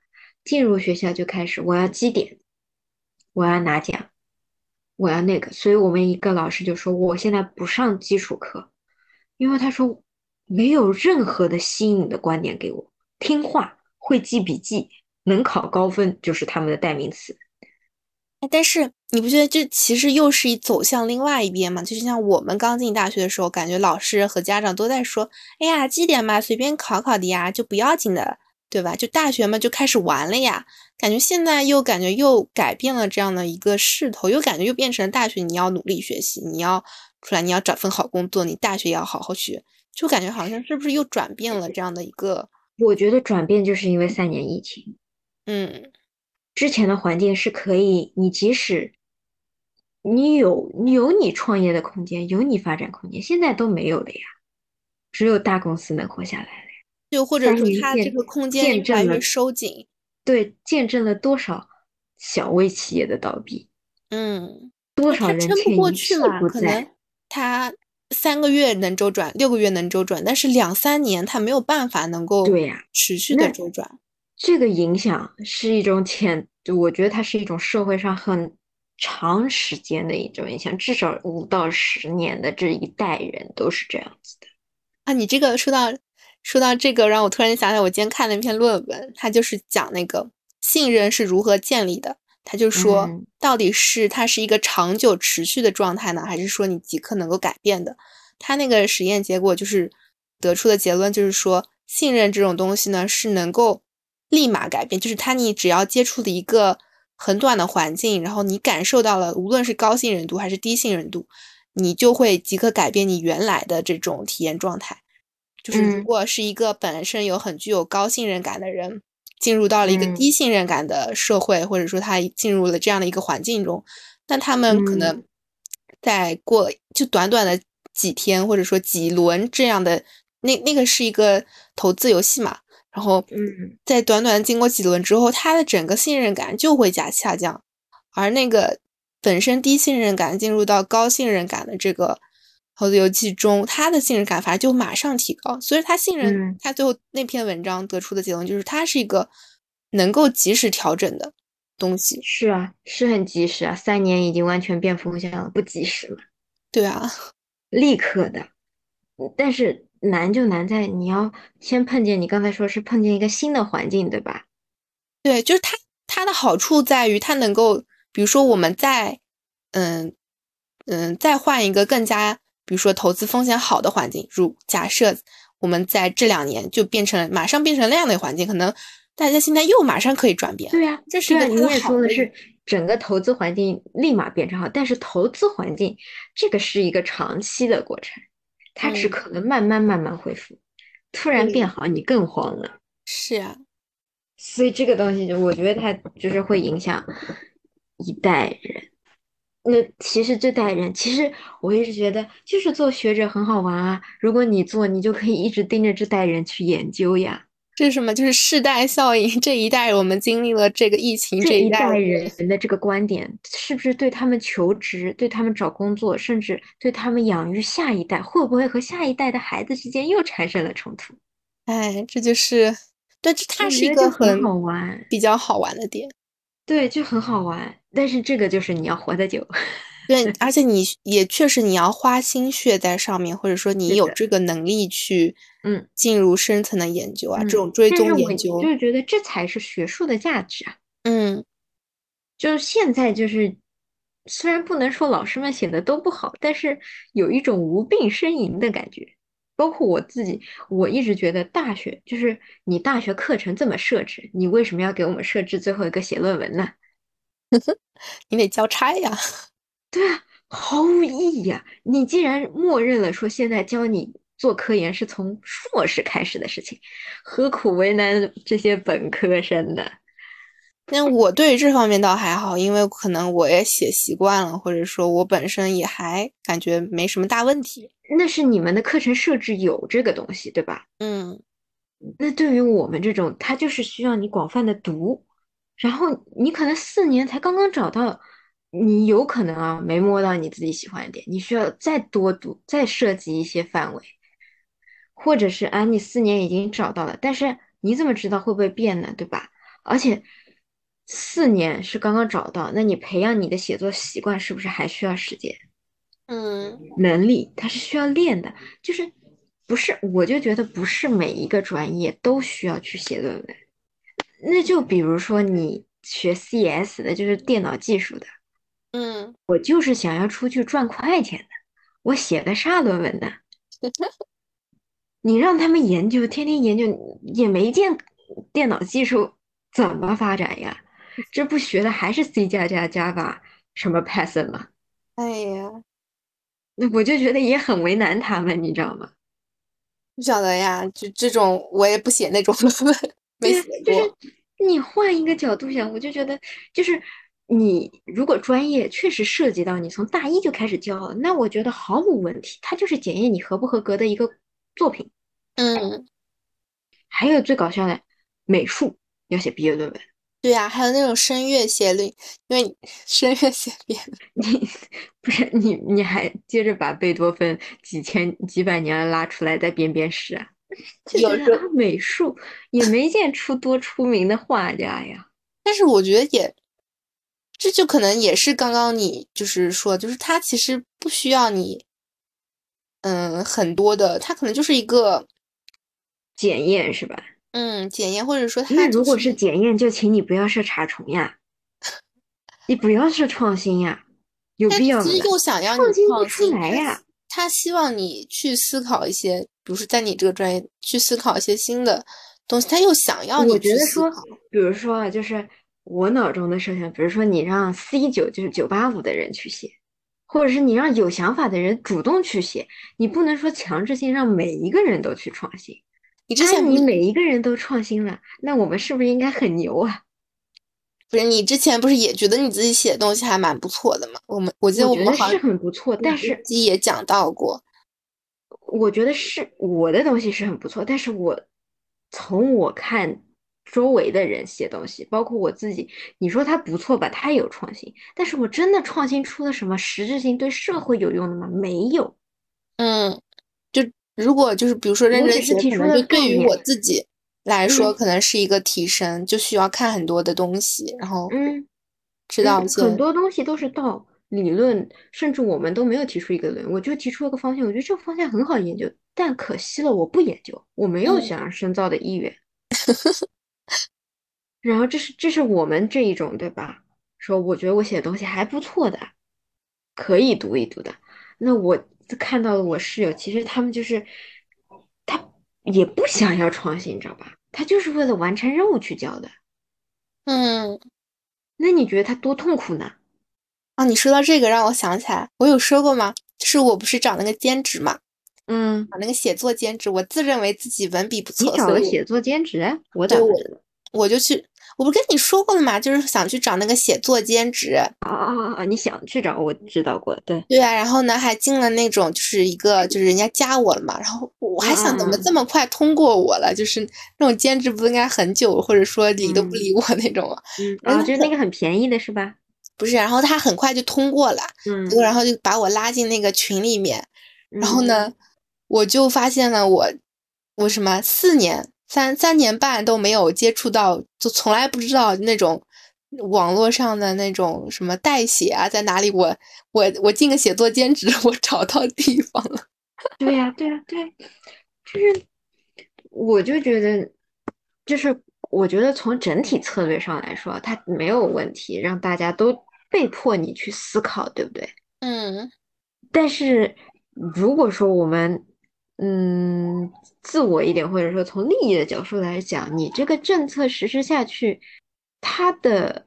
进入学校就开始我要绩点，我要拿奖，我要那个，所以我们一个老师就说我现在不上基础课，因为他说没有任何的新颖的观点给我，听话，会记笔记，能考高分就是他们的代名词。但是你不觉得这其实又是一走向另外一边吗？就是像我们刚进大学的时候，感觉老师和家长都在说：“哎呀，绩点嘛，随便考考的呀，就不要紧的，对吧？”就大学嘛，就开始玩了呀。感觉现在又感觉又改变了这样的一个势头，又感觉又变成了大学你要努力学习，你要出来你要找份好工作，你大学也要好好学，就感觉好像是不是又转变了这样的一个，我觉得转变就是因为三年疫情。嗯之前的环境是可以，你即使你有你有你创业的空间，有你发展空间，现在都没有了呀，只有大公司能活下来。就或者说它这个空间见越来越收紧，对，见证了多少小微企业的倒闭，嗯。多少人撑不过去一屁嘛，不可能。他三个月能周转，六个月能周转，但是两三年他没有办法能够对呀持续的周转。这个影响是一种潜，我觉得它是一种社会上很长时间的一种影响，至少五到十年的这一代人都是这样子的。啊，你这个说到说到这个，让我突然想起来，我今天看了一篇论文，它就是讲那个信任是如何建立的。他就说嗯，到底是它是一个长久持续的状态呢，还是说你即刻能够改变的？他那个实验结果就是得出的结论就是说，信任这种东西呢是能够立马改变，就是它你只要接触的一个很短的环境，然后你感受到了，无论是高信任度还是低信任度，你就会即刻改变你原来的这种体验状态。就是如嗯。果是一个本身有很具有高信任感的人，进入到了一个嗯。低信任感的社会，或者说他进入了这样的一个环境中，那他们可能嗯在过就短短的几天，或者说几轮这样的，那那个是一个投资游戏嘛，然后嗯。在短短经过几轮之后，他的整个信任感就会加下降，而那个本身低信任感进入到高信任感的这个投资游戏中，他的信任感反而就马上提高，所以他信任、嗯他最后那篇文章得出的结论就是，他是一个能够及时调整的东西。是啊，是很及时啊，三年已经完全变风向了，不及时嘛，对啊，立刻的。嗯但是难就难在你要先碰见，你刚才说是碰见一个新的环境，对吧？对，就是它它的好处在于它能够，比如说我们在嗯嗯再换一个更加，比如说投资风险好的环境，如假设我们在这两年就变成马上变成那样的环境，可能大家现在又马上可以转变。对呀，这是一对啊，你也说的是整个投资环境立马变成好，但是投资环境这个是一个长期的过程，它只可能慢慢慢慢恢复，突然变好，你更慌了。是啊，所以这个东西，我觉得它就是会影响一代人。那其实这代人，其实我一直觉得，就是做学者很好玩啊。如果你做，你就可以一直盯着这代人去研究呀。这是什么？就是世代效应。这一代我们经历了这个疫情，这一代人的这个观点，是不是对他们求职、对他们找工作，甚至对他们养育下一代，会不会和下一代的孩子之间又产生了冲突？哎，这就是，对，它是一个很好玩、比较好玩的点。对，就很好玩。但是这个就是你要活得久。对，而且你也确实你要花心血在上面，或者说你有这个能力去，嗯，进入深层的研究啊，这种追踪研究，就是觉得这才是学术的价值啊。嗯，就是现在就是，虽然不能说老师们写的都不好，但是有一种无病呻吟的感觉。包括我自己，我一直觉得大学就是你大学课程这么设置，你为什么要给我们设置最后一个写论文呢？你得交差呀。对啊，毫无意义啊！你既然默认了说现在教你做科研是从硕士开始的事情，何苦为难这些本科生呢？那我对于这方面倒还好，因为可能我也写习惯了，或者说我本身也还感觉没什么大问题。那是你们的课程设置有这个东西，对吧？嗯。那对于我们这种，它就是需要你广泛的读，然后你可能四年才刚刚找到。你有可能啊，没摸到你自己喜欢的点，你需要再多读，再涉及一些范围，或者是啊，你四年已经找到了，但是你怎么知道会不会变呢？对吧？而且四年是刚刚找到，那你培养你的写作习惯是不是还需要时间？嗯，能力它是需要练的，就是不是？我就觉得不是每一个专业都需要去写论文。那就比如说你学 CS 的，就是电脑技术的。嗯，我就是想要出去赚快钱的。我写个啥论文呢？你让他们研究，天天研究，也没见电脑技术怎么发展呀？这不学的还是 C 加加、Java 什么 Python 吗？哎呀，那我就觉得也很为难他们，你知道吗？不晓得呀，就这种我也不写那种论文，没写过。你换一个角度想，我就觉得就是。你如果专业确实涉及到你从大一就开始教，那我觉得毫无问题，它就是检验你合不合格的一个作品。嗯，还有最搞笑的，美术要写毕业论文。对呀，还有那种声乐写律，因为 声乐写毕业，你不是你你还接着把贝多芬几千几百年拉出来再编编诗啊？有时美术也没见出多出名的画家呀。但是我觉得也。这就可能也是刚刚你就是说，就是他其实不需要你，嗯，很多的，他可能就是一个检验，是吧？嗯，检验或者说他，那如果是检验，就请你不要设查重呀，你不要设创新呀，有必要吗？其实又想要创新不出来呀，他希望你去思考一些，比如说在你这个专业去思考一些新的东西，他又想要你我觉得说，比如说啊，就是。我脑中的设想，比如说你让 C 九就是九八五的人去写，或者是你让有想法的人主动去写，你不能说强制性让每一个人都去创新。你之前你每一个人都创新了，那我们是不是应该很牛啊？不是你之前不是也觉得你自己写的东西还蛮不错的吗？我们我记得我们是很不错，但是自己也讲到过，我觉得是我的东西是很不错，但是我从我看。周围的人写东西，包括我自己，你说他不错吧？他有创新，但是我真的创新出了什么实质性对社会有用的吗？没有。嗯，就如果就是比如说认真写，可能就对于我自己来说，可能是一个提升，就需要看很多的东西，然后嗯，知道一些很多东西都是到理论，甚至我们都没有提出一个论，我就提出了个方向，我觉得这个方向很好研究，但可惜了，我不研究，我没有想要深造的意愿。然后这是这是我们这一种对吧？说我觉得我写的东西还不错的，可以读一读的。那我看到了我室友，其实他们就是他也不想要创新，你知道吧？他就是为了完成任务去交的。嗯，那你觉得他多痛苦呢？啊，你说到这个让我想起来，我有说过吗？就是我不是找那个兼职嘛，嗯，找那个写作兼职，我自认为自己文笔不错，你找了写作兼职，我咋？我就去，我不跟你说过了吗？就是想去找那个写作兼职。啊啊啊！你想去找，我知道过，对，对啊，然后呢，还进了那种就是一个就是人家加我了嘛，然后我还想怎么这么快通过我了？就是那种兼职不应该很久，或者说理都不理我那种啊？嗯啊，然后就是那个很便宜的是吧？不是，然后他很快就通过了，嗯然后就把我拉进那个群里面，然后嗯呢，我就发现了我我什么四年三三年半都没有接触到，就从来不知道那种网络上的那种什么代写啊，在哪里我我我进个写作兼职，我找到地方了。对呀，对呀，对，就是，我就觉得，就是我觉得从整体策略上来说，它没有问题，让大家都被迫你去思考，对不对？嗯但是如果说我们，嗯，自我一点，或者说从利益的角度来讲，你这个政策实施下去，它的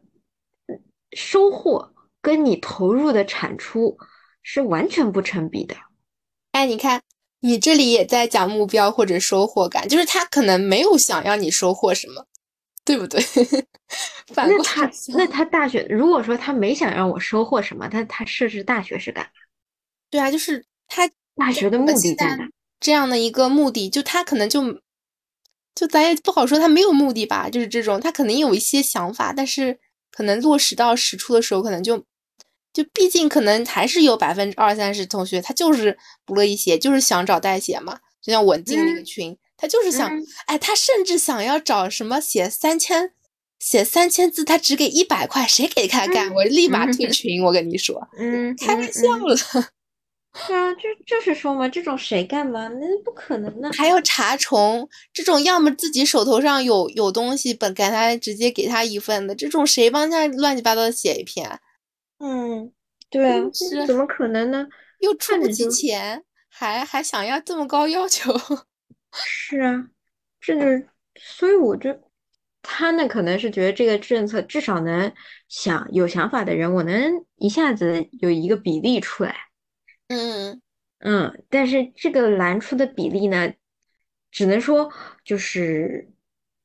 收获跟你投入的产出是完全不成比的。哎，你看，你这里也在讲目标或者收获感，就是他可能没有想要你收获什么，对不对？反过那他那他大学，如果说他没想让我收获什么，他他设置大学是干嘛？对啊，就是他大学的目的在哪？这样的一个目的，就他可能就就咱也不好说他没有目的吧，就是这种他可能有一些想法，但是可能落实到实处的时候，可能就就毕竟可能还是有百分之二三十同学他就是不乐意写，就是想找代写嘛，就像我进那个嗯群，他就是想，嗯哎，他甚至想要找什么写三千。写三千字，他只给一百块，谁给他干？嗯我立马退嗯群！我跟你说，嗯，开玩嗯笑了。对啊，就就是说嘛，这种谁干嘛？那不可能的。还有查重这种，要么自己手头上有有东西，本给他直接给他一份的，这种谁帮他乱七八糟的写一篇，嗯，对啊，是怎么可能呢？又出不起钱，还还想要这么高要求？是啊，这就是，所以我就，他呢可能是觉得这个政策至少能想有想法的人，我能一下子有一个比例出来。嗯。嗯，但是这个蓝出的比例呢，只能说就是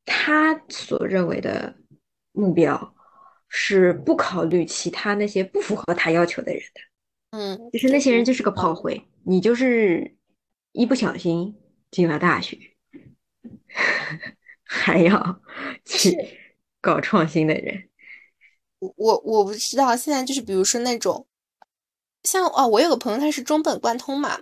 他所认为的目标是不考虑其他那些不符合他要求的人的，嗯，就是那些人就是个炮灰，你就是一不小心进了大学，还要去搞创新的人，我我我不知道，现在就是比如说那种，像哦，我有个朋友他是中本贯通嘛，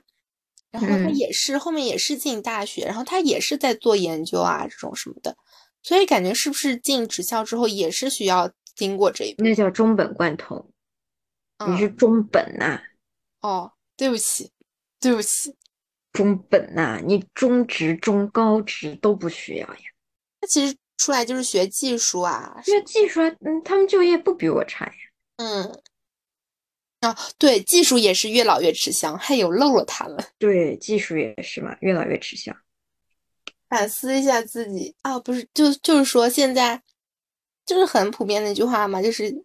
然后他嗯也是后面也是进大学，然后他也是在做研究啊这种什么的，所以感觉是不是进职校之后也是需要经过这一步？那叫中本贯通，你是嗯，中本呐、哦，对不起，对不起，中本呐、你中职、中高职都不需要呀。他其实出来就是学技术啊，学技术啊，嗯，他们就业不比我差呀。嗯，啊，对，技术也是越老越吃香，还有漏了他们。对，技术也是嘛，越老越吃香。反思一下自己啊，不是，就就是说现在就是很普遍的一句话嘛，就是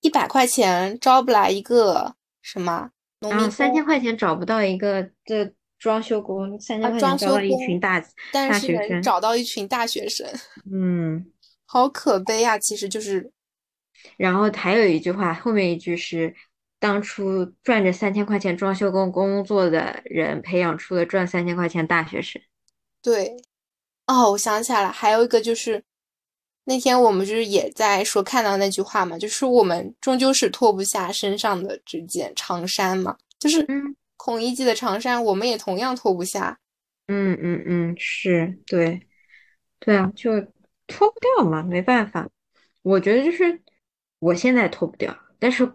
一百块钱招不来一个什么农民三千，块钱找不到一个这装修工，三啊，千块装修钱招到一群工，大但是能。找到一群大学生，嗯，好可悲啊！其实就是，然后还有一句话，后面一句是当初赚着三千块钱装修工工作的人，培养出了赚三千块钱大学生。对，哦，我想起来了，还有一个就是那天我们就是也在说看到那句话嘛，就是我们终究是脱不下身上的这件长衫嘛，就是嗯孔乙己的长衫，我们也同样脱不下。嗯嗯嗯，是对，对啊，就脱不掉嘛，没办法。我觉得就是我现在脱不掉，但是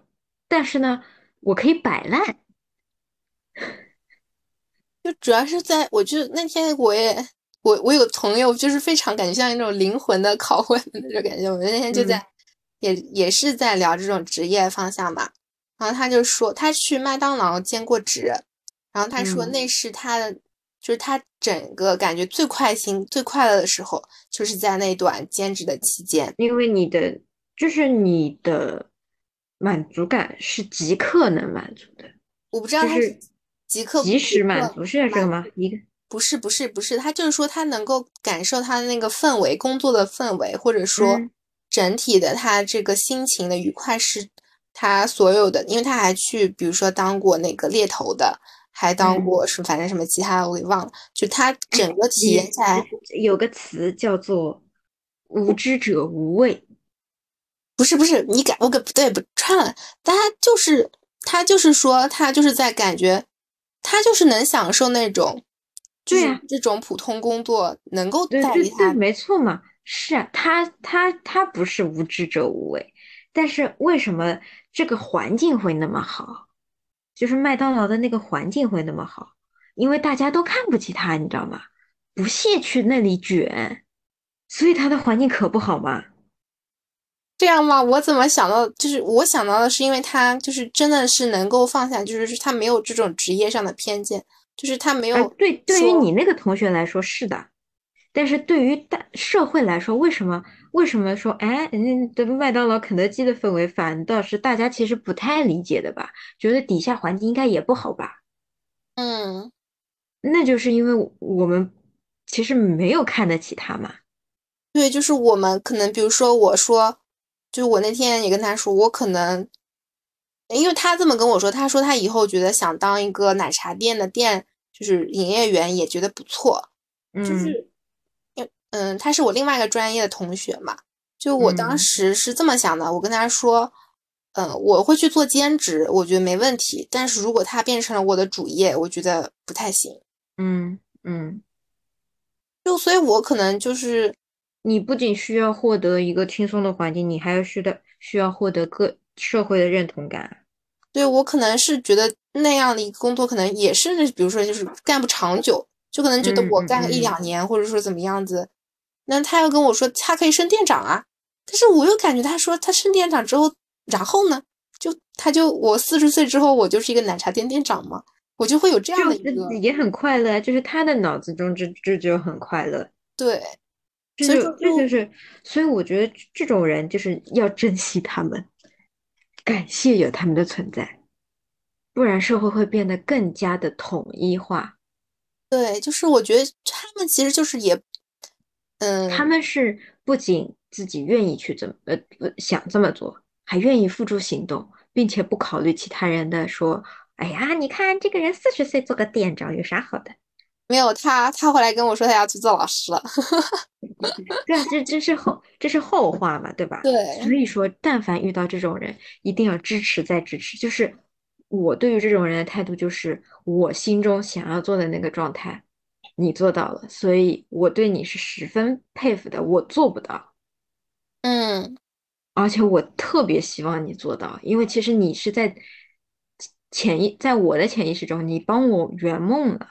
但是呢，我可以摆烂。就主要是在，我就那天我也我我有个朋友，就是非常感觉像一种灵魂的拷问的那种感觉。我们那天就在、嗯也也是在聊这种职业方向嘛，然后他就说他去麦当劳兼过职，然后他说嗯那是他的，就是他整个感觉最快心、最快乐的时候，就是在那段兼职的期间。因为你的就是你的满足感是即刻能满足的，我不知道他是即刻及时满满足是这个吗？一个。不是不是不是，他就是说他能够感受他的那个氛围，工作的氛围，或者说嗯。整体的他这个心情的愉快是他所有的，因为他还去比如说当过那个猎头的，还当嗯。过是反正什么其他的我给忘了，就他整个体验下来，有个词叫做“无知者无畏不是不是你感我给不对不串了，他就是他就是说他就是在感觉他就是能享受那种。就是对呀这种普通工作能够”。对带给他对对，没错嘛。是啊，他他他不是无知者无畏，但是为什么这个环境会那么好？就是麦当劳的那个环境会那么好，因为大家都看不起他，你知道吗？不屑去那里卷，所以他的环境可不好嘛。这样吗？我怎么想到？就是我想到的是，因为他就是真的是能够放下，就是他没有这种职业上的偏见，就是他没有、呃，对，对于你那个同学来说是的，但是对于大社会来说，为什么为什么说，哎，人家的麦当劳、肯德基的氛围反倒是大家其实不太理解的吧？觉得底下环境应该也不好吧？嗯，那就是因为我们其实没有看得起他嘛。对，就是我们可能，比如说我说，就我那天也跟他说，我可能，因为他这么跟我说，他说他以后觉得想当一个奶茶店的店，就是营业员也觉得不错，就嗯。是，嗯，他是我另外一个专业的同学嘛，就我当嗯。时是这么想的，我跟他说，嗯，我会去做兼职，我觉得没问题，但是如果他变成了我的主业，我觉得不太行，嗯嗯，就所以，我可能就是。你不仅需要获得一个轻松的环境，你还要需的需要获得各社会的认同感。对我可能是觉得那样的一个工作，可能也是，比如说就是干不长久，就可能觉得我干个一嗯两年，或者说怎么样子。那他又跟我说他可以升店长啊，但是我又感觉他说他升店长之后，然后呢，就他就我四十岁之后，我就是一个奶茶店店长嘛，我就会有这样的一个就也很快乐，就是他的脑子中这这就很快乐。对，所以说就这就是，所以我觉得这种人就是要珍惜他们，感谢有他们的存在，不然社会会变得更加的统一化。对，就是我觉得他们其实就是也，嗯，他们是不仅自己愿意去怎么呃呃想这么做，还愿意付诸行动，并且不考虑其他人的说，哎呀，你看这个人四十岁做个店长有啥好的？没有他，他后来跟我说他要去做老师了。对啊，这这是后这是后话嘛，对吧？对所以说，但凡遇到这种人，一定要支持再支持。就是我对于这种人的态度，就是我心中想要做的那个状态，你做到了，所以我对你是十分佩服的。我做不到，嗯，而且我特别希望你做到，因为其实你是在潜意，在我的潜意识中，你帮我圆梦了。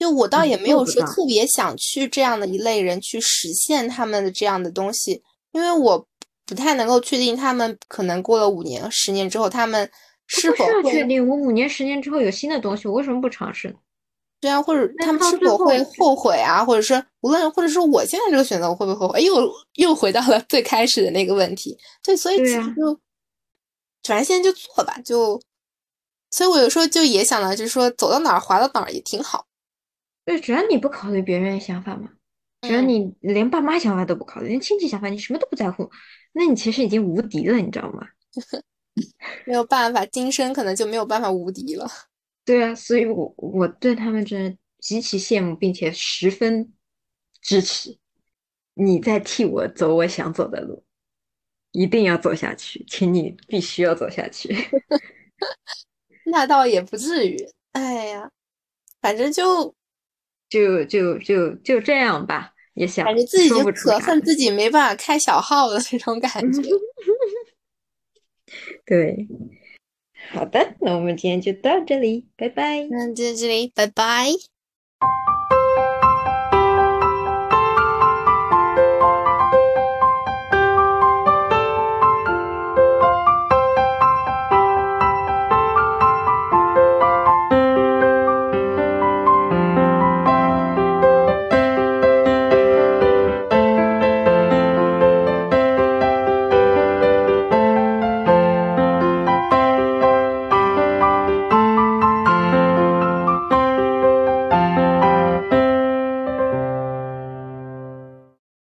就我倒也没有说特别想去这样的一类人去实现他们的这样的东西，因为我不太能够确定他们可能过了五年、十年之后，他们是否会确定，我五年、十年之后有新的东西，我为什么不尝试呢？对啊，或者他们是否会后悔啊，或者是无论或者说我现在这个选择我会不会后悔，又又回到了最开始的那个问题。对，所以其实就反正现在就做吧，就所以我有时候就也想到，就是说走到哪儿滑到哪儿也挺好。对，只要你不考虑别人的想法嘛，只要嗯你连爸妈想法都不考虑，连亲戚想法你什么都不在乎，那你其实已经无敌了，你知道吗？没有办法，今生可能就没有办法无敌了。对啊，所以我我对他们真的极其羡慕，并且十分支持。你在替我走我想走的路，一定要走下去，请你必须要走下去。那倒也不至于，哎呀，反正就就就就就这样吧，也想感觉自己就可恨自己没办法开小号的那种感觉。对，好的，那我们今天就到这里，拜拜。那就这里，拜拜。